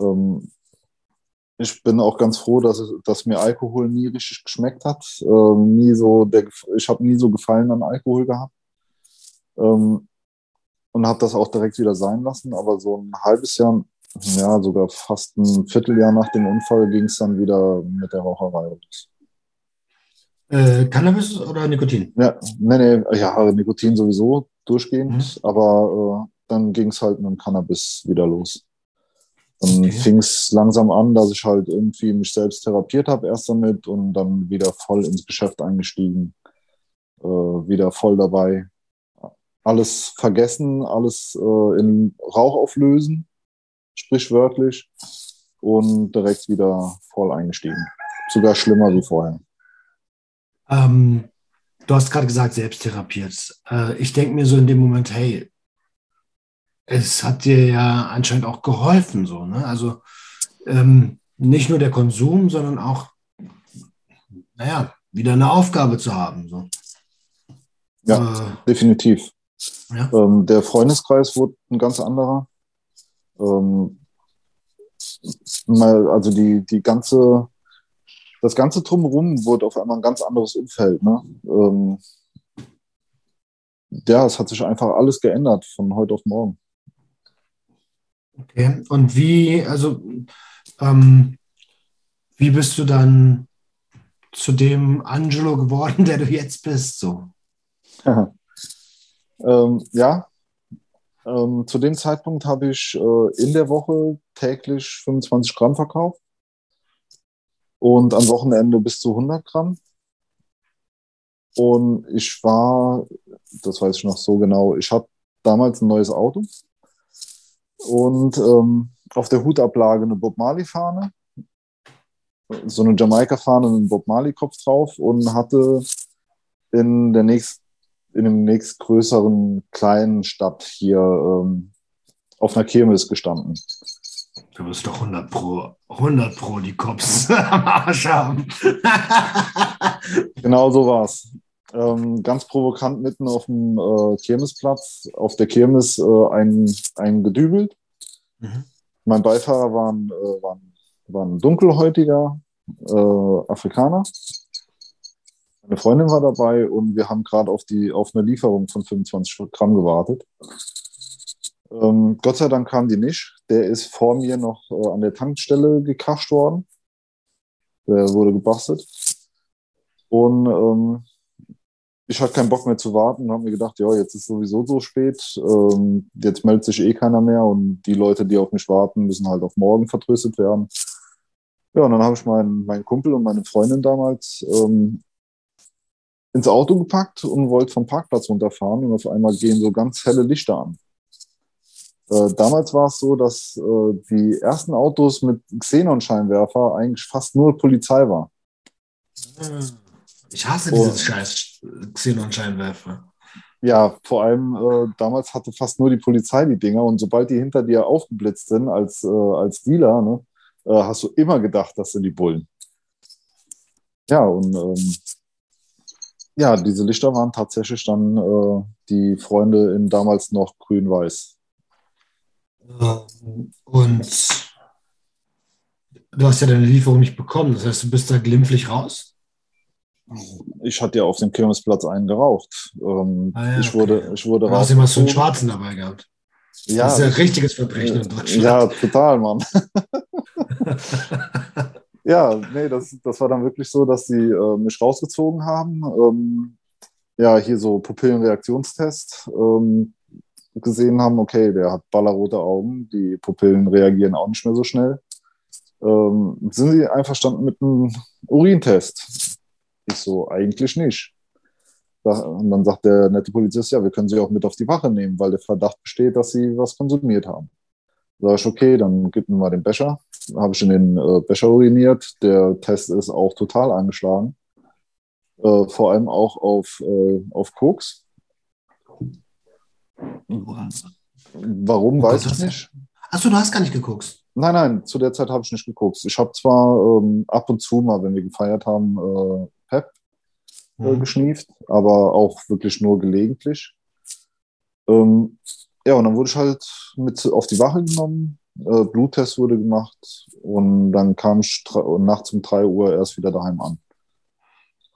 Ähm, ich bin auch ganz froh, dass, dass mir Alkohol nie richtig geschmeckt hat. Ähm, nie so der, ich habe nie so Gefallen an Alkohol gehabt. Ähm, und habe das auch direkt wieder sein lassen. Aber so ein halbes Jahr, ja, sogar fast ein Vierteljahr nach dem Unfall ging es dann wieder mit der Raucherei los. Äh, Cannabis oder Nikotin? Ja, nee, nee, ja, Nikotin sowieso durchgehend, mhm. aber äh, dann ging es halt mit dem Cannabis wieder los. Dann okay. fing es langsam an, dass ich halt irgendwie mich selbst therapiert habe erst damit und dann wieder voll ins Geschäft eingestiegen, äh, wieder voll dabei. Alles vergessen, alles äh, in Rauch auflösen, sprichwörtlich, und direkt wieder voll eingestiegen. Sogar schlimmer wie vorher. Ähm, du hast gerade gesagt, selbst therapiert. Äh, ich denke mir so in dem Moment, hey, es hat dir ja anscheinend auch geholfen, so, ne? Also ähm, nicht nur der Konsum, sondern auch, naja, wieder eine Aufgabe zu haben. So. Ja, äh, definitiv. Ja? Ähm, der Freundeskreis wurde ein ganz anderer. Ähm, also die, die ganze, das ganze Drumherum wurde auf einmal ein ganz anderes Umfeld. Ne? Ähm, ja, es hat sich einfach alles geändert von heute auf morgen. Okay. Und wie, also, ähm, wie bist du dann zu dem Angelo geworden, der du jetzt bist? So. ähm, ja, ähm, zu dem Zeitpunkt habe ich äh, in der Woche täglich 25 Gramm verkauft und am Wochenende bis zu 100 Gramm. Und ich war, das weiß ich noch so genau, ich hatte damals ein neues Auto und ähm, auf der Hutablage eine Bob Marley-Fahne, so eine Jamaika-Fahne mit einem Bob Marley-Kopf drauf und hatte in der nächsten in dem nächstgrößeren kleinen Stadt hier ähm, auf einer Kirmes gestanden. Du wirst doch 100 Pro, 100 Pro die Cops am Arsch haben. genau so war es. Ähm, ganz provokant mitten auf dem äh, Kirmesplatz, auf der Kirmes äh, ein, ein gedübelt. Mhm. Mein Beifahrer war ein, äh, war ein, war ein dunkelhäutiger äh, Afrikaner. Meine Freundin war dabei und wir haben gerade auf, auf eine Lieferung von 25 Gramm gewartet. Ähm, Gott sei Dank kam die nicht. Der ist vor mir noch äh, an der Tankstelle gekascht worden. Der wurde gebastelt. Und ähm, ich hatte keinen Bock mehr zu warten und habe mir gedacht, ja, jetzt ist sowieso so spät. Ähm, jetzt meldet sich eh keiner mehr und die Leute, die auf mich warten, müssen halt auf morgen vertröstet werden. Ja, und dann habe ich meinen, meinen Kumpel und meine Freundin damals ähm, ins Auto gepackt und wollte vom Parkplatz runterfahren und auf einmal gehen so ganz helle Lichter an. Äh, damals war es so, dass äh, die ersten Autos mit Xenon-Scheinwerfer eigentlich fast nur Polizei war. Ich hasse oh. dieses scheiß Xenon-Scheinwerfer. Ja, vor allem äh, damals hatte fast nur die Polizei die Dinger und sobald die hinter dir aufgeblitzt sind als, äh, als Dealer, ne, äh, hast du immer gedacht, das sind die Bullen. Ja, und ähm, ja, diese Lichter waren tatsächlich dann äh, die Freunde in damals noch grün-weiß. Ähm, und du hast ja deine Lieferung nicht bekommen, das heißt, du bist da glimpflich raus? Ich hatte ja auf dem Kirmesplatz einen geraucht. Ähm, ah, ja, ich, okay. wurde, ich wurde raus. Du hast immer so einen Schwarzen dabei gehabt. Ja, das ist ja ein richtiges Verbrechen in Deutschland. Ja, total, Mann. ja, nee, das, das war dann wirklich so, dass sie äh, mich rausgezogen haben. Ähm, ja, hier so Pupillenreaktionstest. Ähm, gesehen haben, okay, der hat ballerrote Augen, die Pupillen reagieren auch nicht mehr so schnell. Ähm, sind Sie einverstanden mit einem Urintest? Ich so, eigentlich nicht. Und dann sagt der nette Polizist, ja, wir können Sie auch mit auf die Wache nehmen, weil der Verdacht besteht, dass Sie was konsumiert haben. Da sage ich, okay, dann gib mir mal den Becher. Habe ich in den äh, Becher uriniert. Der Test ist auch total angeschlagen. Äh, vor allem auch auf, äh, auf Koks. Warum, oh weiß Gott, ich nicht. Achso, du hast gar nicht geguckt. Nein, nein, zu der Zeit habe ich nicht geguckt. Ich habe zwar ähm, ab und zu mal, wenn wir gefeiert haben, äh, Pep äh, mhm. geschnieft, aber auch wirklich nur gelegentlich. Ähm, ja, und dann wurde ich halt mit auf die Wache genommen, äh, Bluttest wurde gemacht und dann kam ich nachts um 3 Uhr erst wieder daheim an.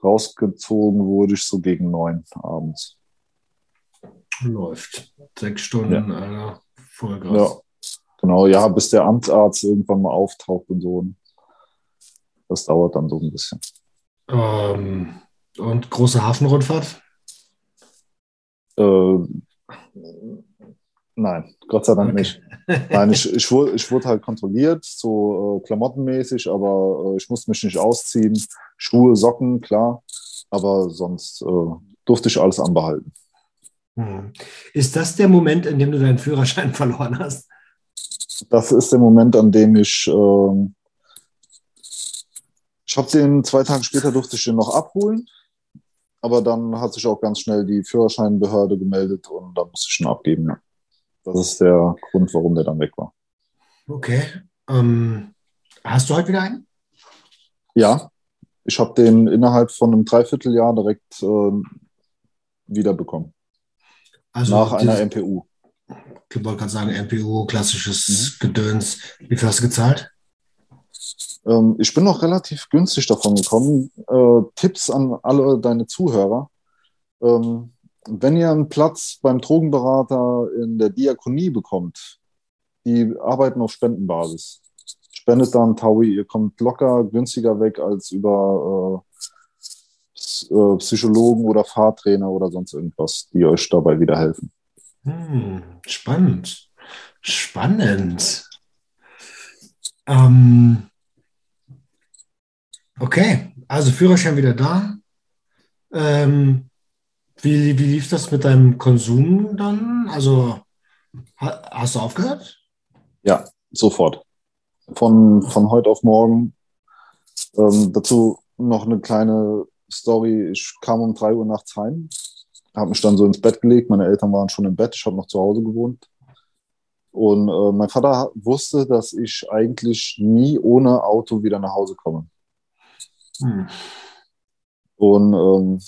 Rausgezogen wurde ich so gegen 9 abends. Läuft. Sechs Stunden, ja. Alter. Vollgas. Ja, genau, ja, bis der Amtsarzt irgendwann mal auftaucht und so. Das dauert dann so ein bisschen. Ähm, und große Hafenrundfahrt? Äh, Nein, Gott sei Dank okay. nicht. Nein, ich, ich, wurde, ich wurde halt kontrolliert, so äh, klamottenmäßig, aber äh, ich musste mich nicht ausziehen. Schuhe, Socken, klar, aber sonst äh, durfte ich alles anbehalten. Hm. Ist das der Moment, in dem du deinen Führerschein verloren hast? Das ist der Moment, an dem ich. Ähm, ich habe den zwei Tage später durfte ich den noch abholen, aber dann hat sich auch ganz schnell die Führerscheinbehörde gemeldet und da musste ich ihn abgeben. Ja. Das ist der Grund, warum der dann weg war. Okay. Ähm, hast du heute wieder einen? Ja, ich habe den innerhalb von einem Dreivierteljahr direkt äh, wiederbekommen. Also Nach einer MPU. Ich wollte gerade sagen, MPU, klassisches mhm. Gedöns. Wie viel hast du gezahlt? Ähm, ich bin noch relativ günstig davon gekommen. Äh, Tipps an alle deine Zuhörer. Ähm, wenn ihr einen Platz beim Drogenberater in der Diakonie bekommt, die arbeiten auf Spendenbasis. Spendet dann Taui, ihr kommt locker günstiger weg als über äh, Psychologen oder Fahrtrainer oder sonst irgendwas, die euch dabei wieder helfen. Hm, spannend. Spannend. Ähm, okay, also Führerschein wieder da. Ähm, wie, wie lief das mit deinem Konsum dann? Also hast du aufgehört? Ja, sofort. Von, von heute auf morgen. Ähm, dazu noch eine kleine Story. Ich kam um 3 Uhr nachts heim, habe mich dann so ins Bett gelegt. Meine Eltern waren schon im Bett. Ich habe noch zu Hause gewohnt. Und äh, mein Vater wusste, dass ich eigentlich nie ohne Auto wieder nach Hause komme. Hm. Und ähm,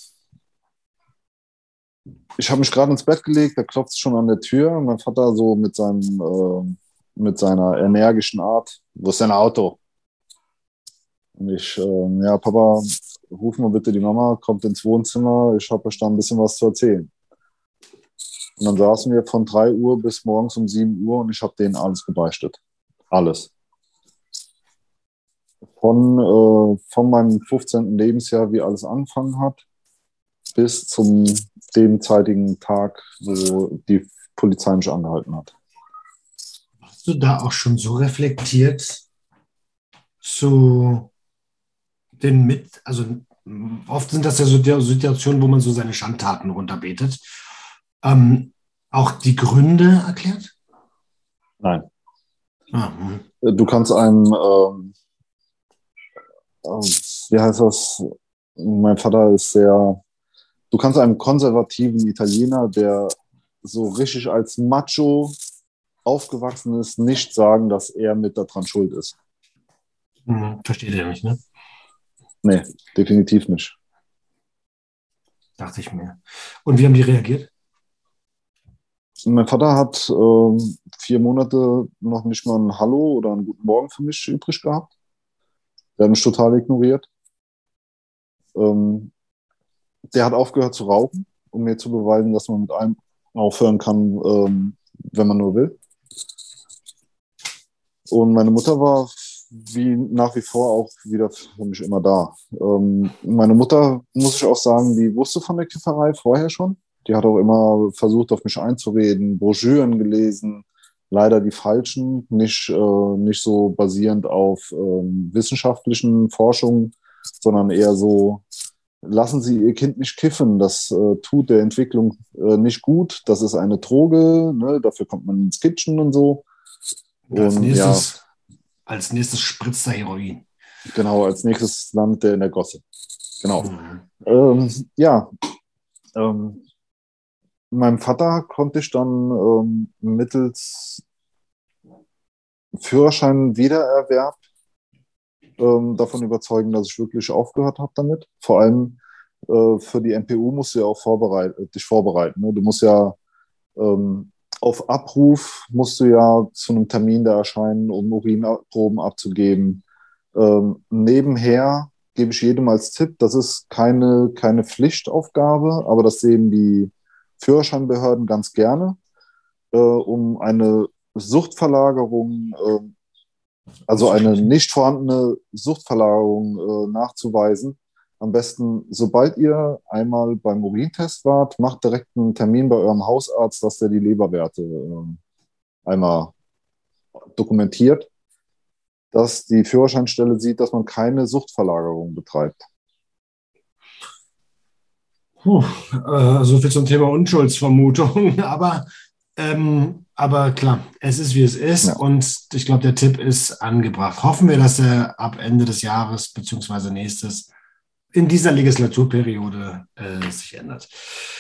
ich habe mich gerade ins Bett gelegt, da klopft es schon an der Tür. Mein Vater so mit seinem, äh, mit seiner energischen Art, wo ist dein Auto? Und ich, äh, ja, Papa, ruf mal bitte die Mama, kommt ins Wohnzimmer, ich habe euch da ein bisschen was zu erzählen. Und dann saßen wir von 3 Uhr bis morgens um 7 Uhr und ich habe denen alles gebeichtet. Alles. Von, äh, von meinem 15. Lebensjahr, wie alles angefangen hat, bis zum dem zeitigen Tag, wo die Polizei mich angehalten hat. Hast du da auch schon so reflektiert zu den mit, also oft sind das ja so Situationen, wo man so seine Schandtaten runterbetet. Ähm, auch die Gründe erklärt? Nein. Ah, hm. du kannst einem, ähm, äh, wie heißt das? Mein Vater ist sehr du kannst einem konservativen Italiener, der so richtig als Macho aufgewachsen ist, nicht sagen, dass er mit daran schuld ist. Hm, versteht er nicht, ne? Nee, definitiv nicht. Dachte ich mir. Und wie haben die reagiert? Mein Vater hat äh, vier Monate noch nicht mal ein Hallo oder einen guten Morgen für mich übrig gehabt. Der hat mich total ignoriert. Ähm, der hat aufgehört zu rauchen, um mir zu beweisen, dass man mit einem aufhören kann, ähm, wenn man nur will. Und meine Mutter war wie nach wie vor auch wieder für mich immer da. Ähm, meine Mutter, muss ich auch sagen, die wusste von der Kifferei vorher schon. Die hat auch immer versucht, auf mich einzureden, Broschüren gelesen, leider die falschen, nicht, äh, nicht so basierend auf ähm, wissenschaftlichen Forschungen, sondern eher so lassen Sie Ihr Kind nicht kiffen. Das äh, tut der Entwicklung äh, nicht gut. Das ist eine Droge. Ne? Dafür kommt man ins Kitchen und so. Und, ja, als nächstes spritzt er Heroin. Genau, als nächstes landet er in der Gosse. Genau. Mhm. Ähm, ja. Ähm, meinem Vater konnte ich dann ähm, mittels Führerschein Wiedererwerb ähm, davon überzeugen, dass ich wirklich aufgehört habe damit. Vor allem äh, für die MPU musst du ja auch vorbereit dich vorbereiten. Ne? Du musst ja ähm, auf Abruf musst du ja zu einem Termin da erscheinen, um Urinproben abzugeben. Ähm, nebenher gebe ich jedem als Tipp, das ist keine, keine Pflichtaufgabe, aber das sehen die Führerscheinbehörden ganz gerne, äh, um eine Suchtverlagerung äh, also eine nicht vorhandene Suchtverlagerung äh, nachzuweisen. Am besten, sobald ihr einmal beim Urintest wart, macht direkt einen Termin bei eurem Hausarzt, dass der die Leberwerte äh, einmal dokumentiert, dass die Führerscheinstelle sieht, dass man keine Suchtverlagerung betreibt. Puh, äh, so viel zum Thema Unschuldsvermutung. Aber ähm, aber klar, es ist wie es ist ja. und ich glaube, der Tipp ist angebracht. Hoffen wir, dass er ab Ende des Jahres bzw. nächstes in dieser Legislaturperiode äh, sich ändert.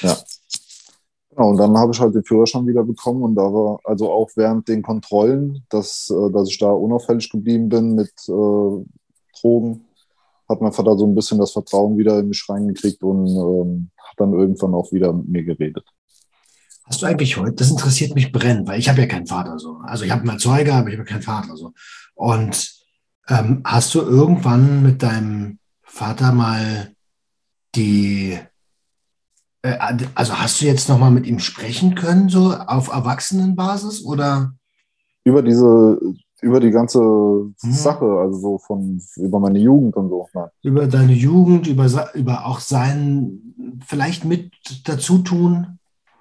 Ja. Genau, und dann habe ich halt den Führerschein wieder bekommen und da war also auch während den Kontrollen, dass, äh, dass ich da unauffällig geblieben bin mit äh, Drogen, hat mein Vater so ein bisschen das Vertrauen wieder in mich reingekriegt und ähm, hat dann irgendwann auch wieder mit mir geredet. Hast du eigentlich heute, das interessiert mich brennend, weil ich habe ja keinen Vater so. Also ich habe mal Zeuge, aber ich habe keinen Vater so. Und ähm, hast du irgendwann mit deinem Vater mal die, äh, also hast du jetzt noch mal mit ihm sprechen können, so auf Erwachsenenbasis oder? über diese, über die ganze mhm. Sache, also so von über meine Jugend und so. Nein. Über deine Jugend, über, über auch sein vielleicht mit dazu tun?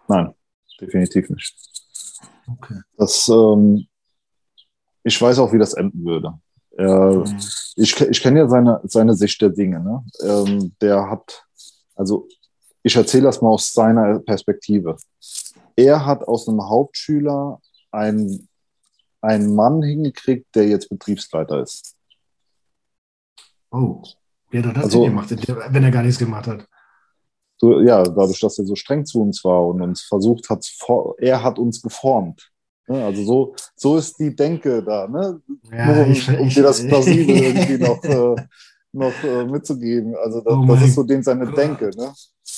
Nein, definitiv nicht. Okay. Das, ähm, ich weiß auch, wie das enden würde. Er, mhm. Ich, ich kenne ja seine, seine Sicht der Dinge. Ne? Ähm, der hat, also ich erzähle das mal aus seiner Perspektive. Er hat aus einem Hauptschüler einen, einen Mann hingekriegt, der jetzt Betriebsleiter ist. Oh, wer hat das also, gemacht, wenn er gar nichts gemacht hat? So, ja, dadurch, dass er so streng zu uns war und uns versucht hat, er hat uns geformt. Ne? Also so, so ist die Denke da, ne? Ja, um, ich, um dir das plausibel irgendwie noch, äh, noch äh, mitzugeben. Also das, oh das ist so dem seine Gott. Denke. Ne?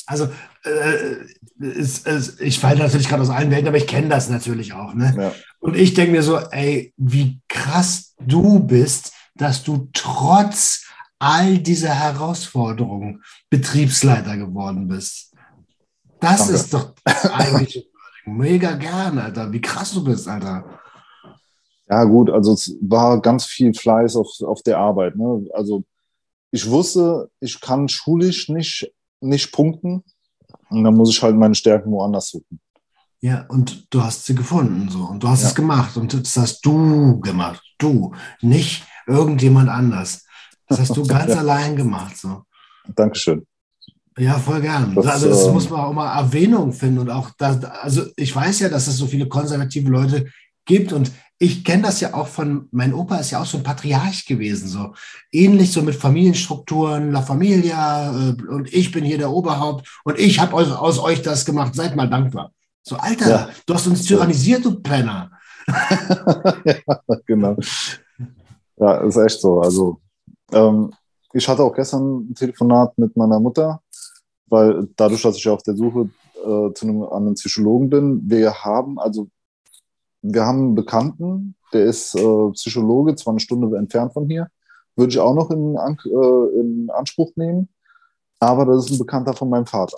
Also äh, ist, ist, ich falle natürlich gerade aus allen Welten, aber ich kenne das natürlich auch. Ne? Ja. Und ich denke mir so, ey, wie krass du bist, dass du trotz all dieser Herausforderungen Betriebsleiter geworden bist. Das Danke. ist doch eigentlich mega gern, Alter. Wie krass du bist, Alter. Ja, gut, also es war ganz viel Fleiß auf, auf der Arbeit. Ne? Also ich wusste, ich kann schulisch nicht, nicht punkten. Und dann muss ich halt meine Stärken woanders suchen. Ja, und du hast sie gefunden so und du hast ja. es gemacht und das hast du gemacht, du, nicht irgendjemand anders. Das hast du ganz allein gemacht so. Dankeschön. Ja, voll gern. Das, also das ähm, muss man auch mal Erwähnung finden und auch da, also ich weiß ja, dass es so viele konservative Leute gibt und ich kenne das ja auch von, mein Opa ist ja auch so ein Patriarch gewesen, so ähnlich so mit Familienstrukturen, La Familia äh, und ich bin hier der Oberhaupt und ich habe aus, aus euch das gemacht, seid mal dankbar. So, Alter, ja. du hast uns tyrannisiert, du Penner. ja, genau. Ja, ist echt so. Also, ähm, ich hatte auch gestern ein Telefonat mit meiner Mutter weil dadurch, dass ich auf der Suche äh, zu einem, an einem Psychologen bin, wir haben, also wir haben einen Bekannten, der ist äh, Psychologe, zwar eine Stunde entfernt von hier, würde ich auch noch in, äh, in Anspruch nehmen, aber das ist ein Bekannter von meinem Vater.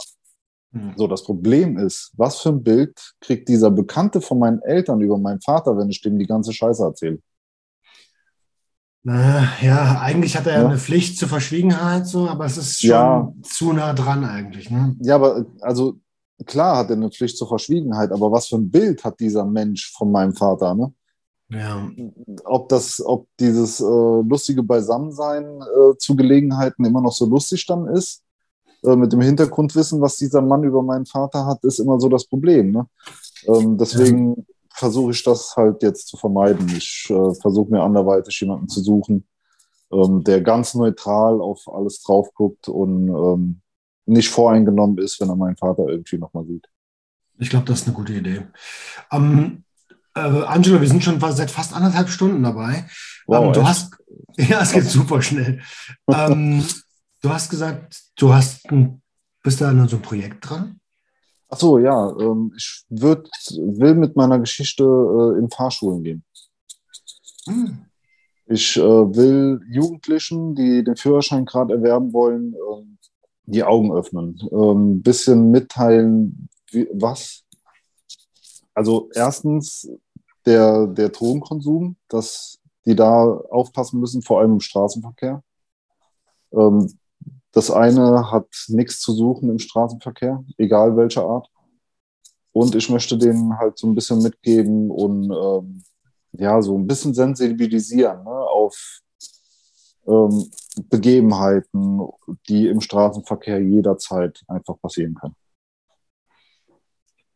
Mhm. So, das Problem ist, was für ein Bild kriegt dieser Bekannte von meinen Eltern über meinen Vater, wenn ich dem die ganze Scheiße erzähle? Ja, eigentlich hat er ja. eine Pflicht zur Verschwiegenheit, so, aber es ist schon ja. zu nah dran eigentlich. Ne? Ja, aber also klar hat er eine Pflicht zur Verschwiegenheit, aber was für ein Bild hat dieser Mensch von meinem Vater, ne? Ja. Ob das, ob dieses äh, lustige Beisammensein äh, zu Gelegenheiten immer noch so lustig dann ist, äh, mit dem Hintergrundwissen, was dieser Mann über meinen Vater hat, ist immer so das Problem. Ne? Ähm, deswegen versuche ich das halt jetzt zu vermeiden. Ich äh, versuche mir anderweitig jemanden zu suchen, ähm, der ganz neutral auf alles drauf guckt und ähm, nicht voreingenommen ist, wenn er meinen Vater irgendwie nochmal sieht. Ich glaube, das ist eine gute Idee. Ähm, äh, Angelo, wir sind schon seit fast anderthalb Stunden dabei. Wow, ähm, du hast, ja, es geht super schnell. ähm, du hast gesagt, du hast ein, bist da an so einem Projekt dran? Ach so, ja. Ähm, ich würd, will mit meiner Geschichte äh, in Fahrschulen gehen. Hm. Ich äh, will Jugendlichen, die den Führerschein gerade erwerben wollen, äh, die Augen öffnen. Ein ähm, bisschen mitteilen, wie, was. Also erstens der, der Drogenkonsum, dass die da aufpassen müssen, vor allem im Straßenverkehr. Ähm, das eine hat nichts zu suchen im Straßenverkehr, egal welcher Art. Und ich möchte denen halt so ein bisschen mitgeben und ähm, ja, so ein bisschen sensibilisieren ne, auf ähm, Begebenheiten, die im Straßenverkehr jederzeit einfach passieren können.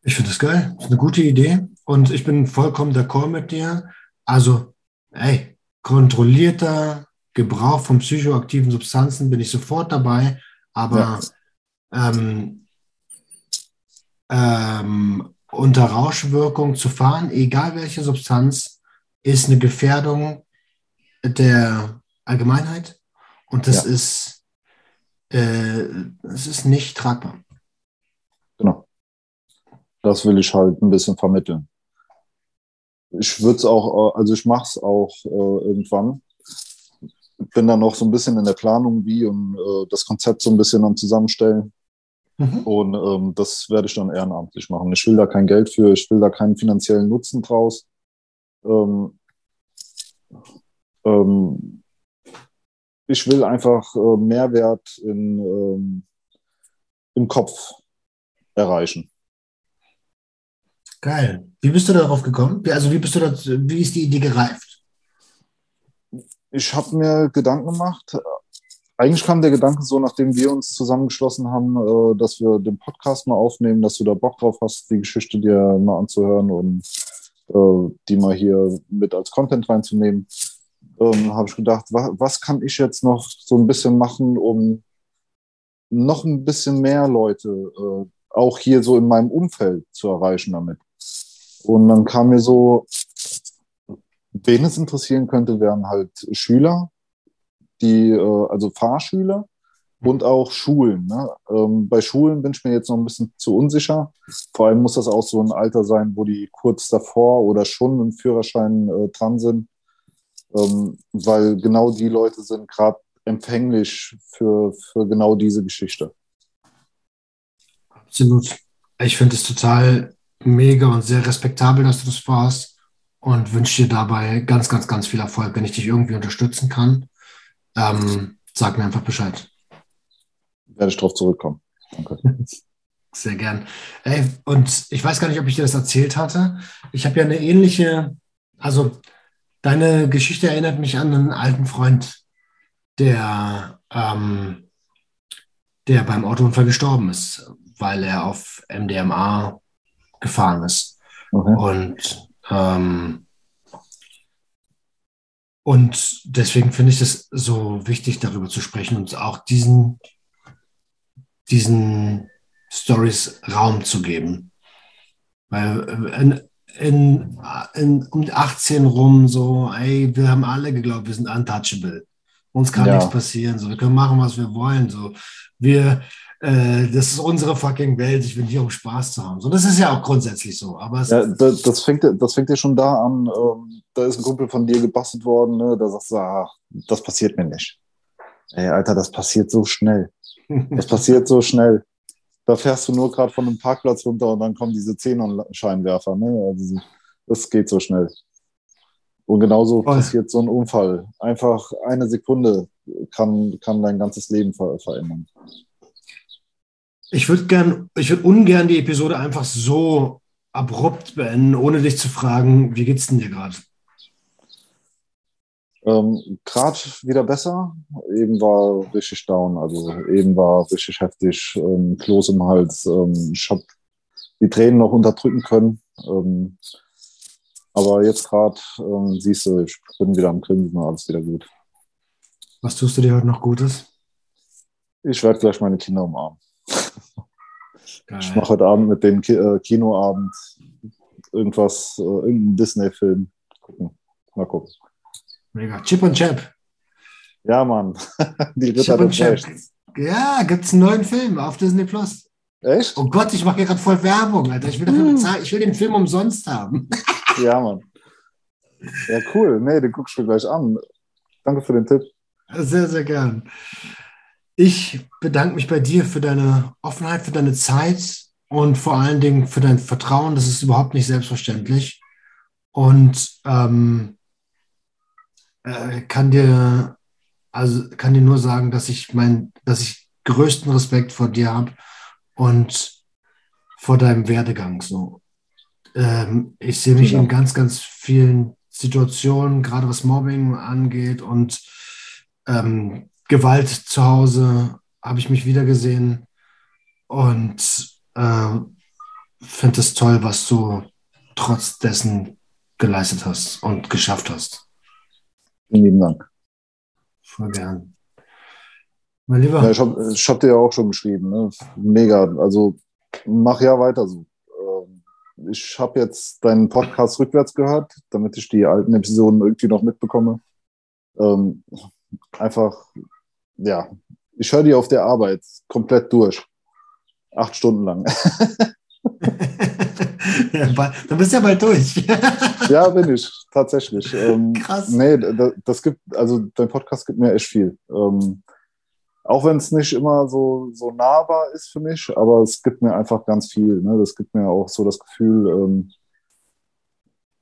Ich finde das geil. Das ist eine gute Idee. Und ich bin vollkommen d'accord mit dir. Also, ey, kontrollierter Gebrauch von psychoaktiven Substanzen bin ich sofort dabei, aber ja. ähm, ähm, unter Rauschwirkung zu fahren, egal welche Substanz, ist eine Gefährdung der Allgemeinheit und das ja. ist äh, das ist nicht tragbar. Genau. Das will ich halt ein bisschen vermitteln. Ich würde es auch, also ich mache es auch äh, irgendwann, bin da noch so ein bisschen in der Planung, wie und äh, das Konzept so ein bisschen am Zusammenstellen. Mhm. Und ähm, das werde ich dann ehrenamtlich machen. Ich will da kein Geld für, ich will da keinen finanziellen Nutzen draus. ähm, ähm, ich will einfach äh, Mehrwert in, ähm, im Kopf erreichen. Geil. Wie bist du darauf gekommen? Also wie bist du das, wie ist die Idee gereift? Ich habe mir Gedanken gemacht. Eigentlich kam der Gedanke so, nachdem wir uns zusammengeschlossen haben, äh, dass wir den Podcast mal aufnehmen, dass du da Bock drauf hast, die Geschichte dir mal anzuhören und äh, die mal hier mit als Content reinzunehmen. Ähm, habe ich gedacht, wa was kann ich jetzt noch so ein bisschen machen, um noch ein bisschen mehr Leute äh, auch hier so in meinem Umfeld zu erreichen damit. Und dann kam mir so, wen es interessieren könnte, wären halt Schüler, die, äh, also Fahrschüler und auch Schulen. Ne? Ähm, bei Schulen bin ich mir jetzt noch ein bisschen zu unsicher. Vor allem muss das auch so ein Alter sein, wo die kurz davor oder schon im Führerschein äh, dran sind, ähm, weil genau die Leute sind gerade empfänglich für, für genau diese Geschichte. Absolut. Ich finde es total mega und sehr respektabel, dass du das vorhast und wünsche dir dabei ganz, ganz, ganz viel Erfolg. Wenn ich dich irgendwie unterstützen kann, ähm, sag mir einfach Bescheid. Werde ich darauf zurückkommen. Danke. Sehr gern. Ey, und ich weiß gar nicht, ob ich dir das erzählt hatte. Ich habe ja eine ähnliche, also deine Geschichte erinnert mich an einen alten Freund, der, ähm, der beim Autounfall gestorben ist weil er auf MDMA gefahren ist. Okay. Und, ähm, und deswegen finde ich es so wichtig, darüber zu sprechen und auch diesen, diesen Stories Raum zu geben. Weil in, in, in, um 18 rum so, ey, wir haben alle geglaubt, wir sind untouchable. Uns kann ja. nichts passieren. So, wir können machen, was wir wollen. So, wir, äh, das ist unsere fucking Welt, ich bin hier, um Spaß zu haben. So, das ist ja auch grundsätzlich so. Aber ja, das, das, fängt, das fängt ja schon da an, ähm, da ist ein Kumpel von dir gebastelt worden, ne? da sagst du, ach, das passiert mir nicht. Ey, Alter, das passiert so schnell. Das passiert so schnell. Da fährst du nur gerade von einem Parkplatz runter und dann kommen diese Xenon-Scheinwerfer. Ne? Also, das geht so schnell. Und genauso Voll. passiert so ein Unfall. Einfach eine Sekunde kann, kann dein ganzes Leben ver verändern. Ich würde gern, ich würde ungern die Episode einfach so abrupt beenden, ohne dich zu fragen, wie geht's denn dir gerade? Ähm, gerade wieder besser. Eben war richtig down, also eben war richtig heftig, ähm, Kloß im Hals. Ähm, ich habe die Tränen noch unterdrücken können. Ähm, aber jetzt gerade ähm, siehst du, ich bin wieder am Grinsen, alles wieder gut. Was tust du dir heute noch Gutes? Ich werde gleich meine Kinder umarmen. Geil. Ich mache heute Abend mit dem äh, Kinoabend irgendwas, äh, irgendeinen Disney-Film gucken. Mal gucken. Mega. Chip und Chap. Ja, Mann. Die Ritter des Rechts. Ja, gibt es einen neuen Film auf Disney Plus. Echt? Oh Gott, ich mache hier gerade voll Werbung, Alter. Ich will dafür hm. bezahlen. Ich will den Film umsonst haben. ja, Mann. Ja, cool. Nee, den guckst du gleich an. Danke für den Tipp. Sehr, sehr gern. Ich bedanke mich bei dir für deine Offenheit, für deine Zeit und vor allen Dingen für dein Vertrauen. Das ist überhaupt nicht selbstverständlich. Und ähm, äh, kann dir also kann dir nur sagen, dass ich mein, dass ich größten Respekt vor dir habe und vor deinem Werdegang. So, ähm, ich sehe mich ja. in ganz, ganz vielen Situationen, gerade was Mobbing angeht und ähm, Gewalt zu Hause habe ich mich wiedergesehen und äh, finde es toll, was du trotz dessen geleistet hast und geschafft hast. Vielen lieben Dank. Voll gern. Mein Lieber. Ja, ich habe hab dir ja auch schon geschrieben. Ne? Mega. Also mach ja weiter so. Ähm, ich habe jetzt deinen Podcast rückwärts gehört, damit ich die alten Episoden irgendwie noch mitbekomme. Ähm, einfach ja, ich höre die auf der Arbeit komplett durch. Acht Stunden lang. ja, dann bist du ja bald durch. ja, bin ich, tatsächlich. Ähm, Krass. Nee, das, das, gibt, also dein Podcast gibt mir echt viel. Ähm, auch wenn es nicht immer so, so nahbar ist für mich, aber es gibt mir einfach ganz viel. Ne? Das gibt mir auch so das Gefühl, ähm,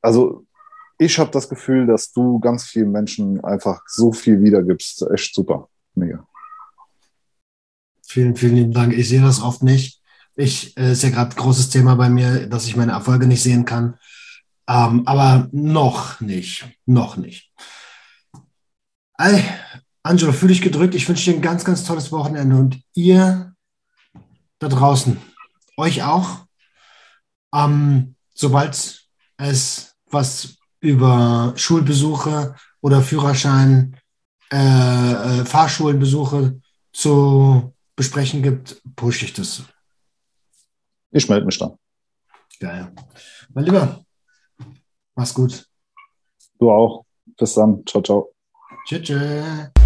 also ich habe das Gefühl, dass du ganz vielen Menschen einfach so viel wiedergibst. Echt super. Mega. Vielen, vielen lieben Dank. Ich sehe das oft nicht. Ich äh, ist ja gerade großes Thema bei mir, dass ich meine Erfolge nicht sehen kann. Ähm, aber noch nicht. Noch nicht. Ey, Angelo, fühle dich gedrückt. Ich wünsche dir ein ganz, ganz tolles Wochenende und ihr da draußen, euch auch. Ähm, sobald es was über Schulbesuche oder Führerschein, äh, äh, Fahrschulenbesuche zu besprechen gibt, pushe ich das. Ich melde mich dann. Geil. Mein Lieber, mach's gut. Du auch. Bis dann. Ciao, ciao. Tschüss. tschüss.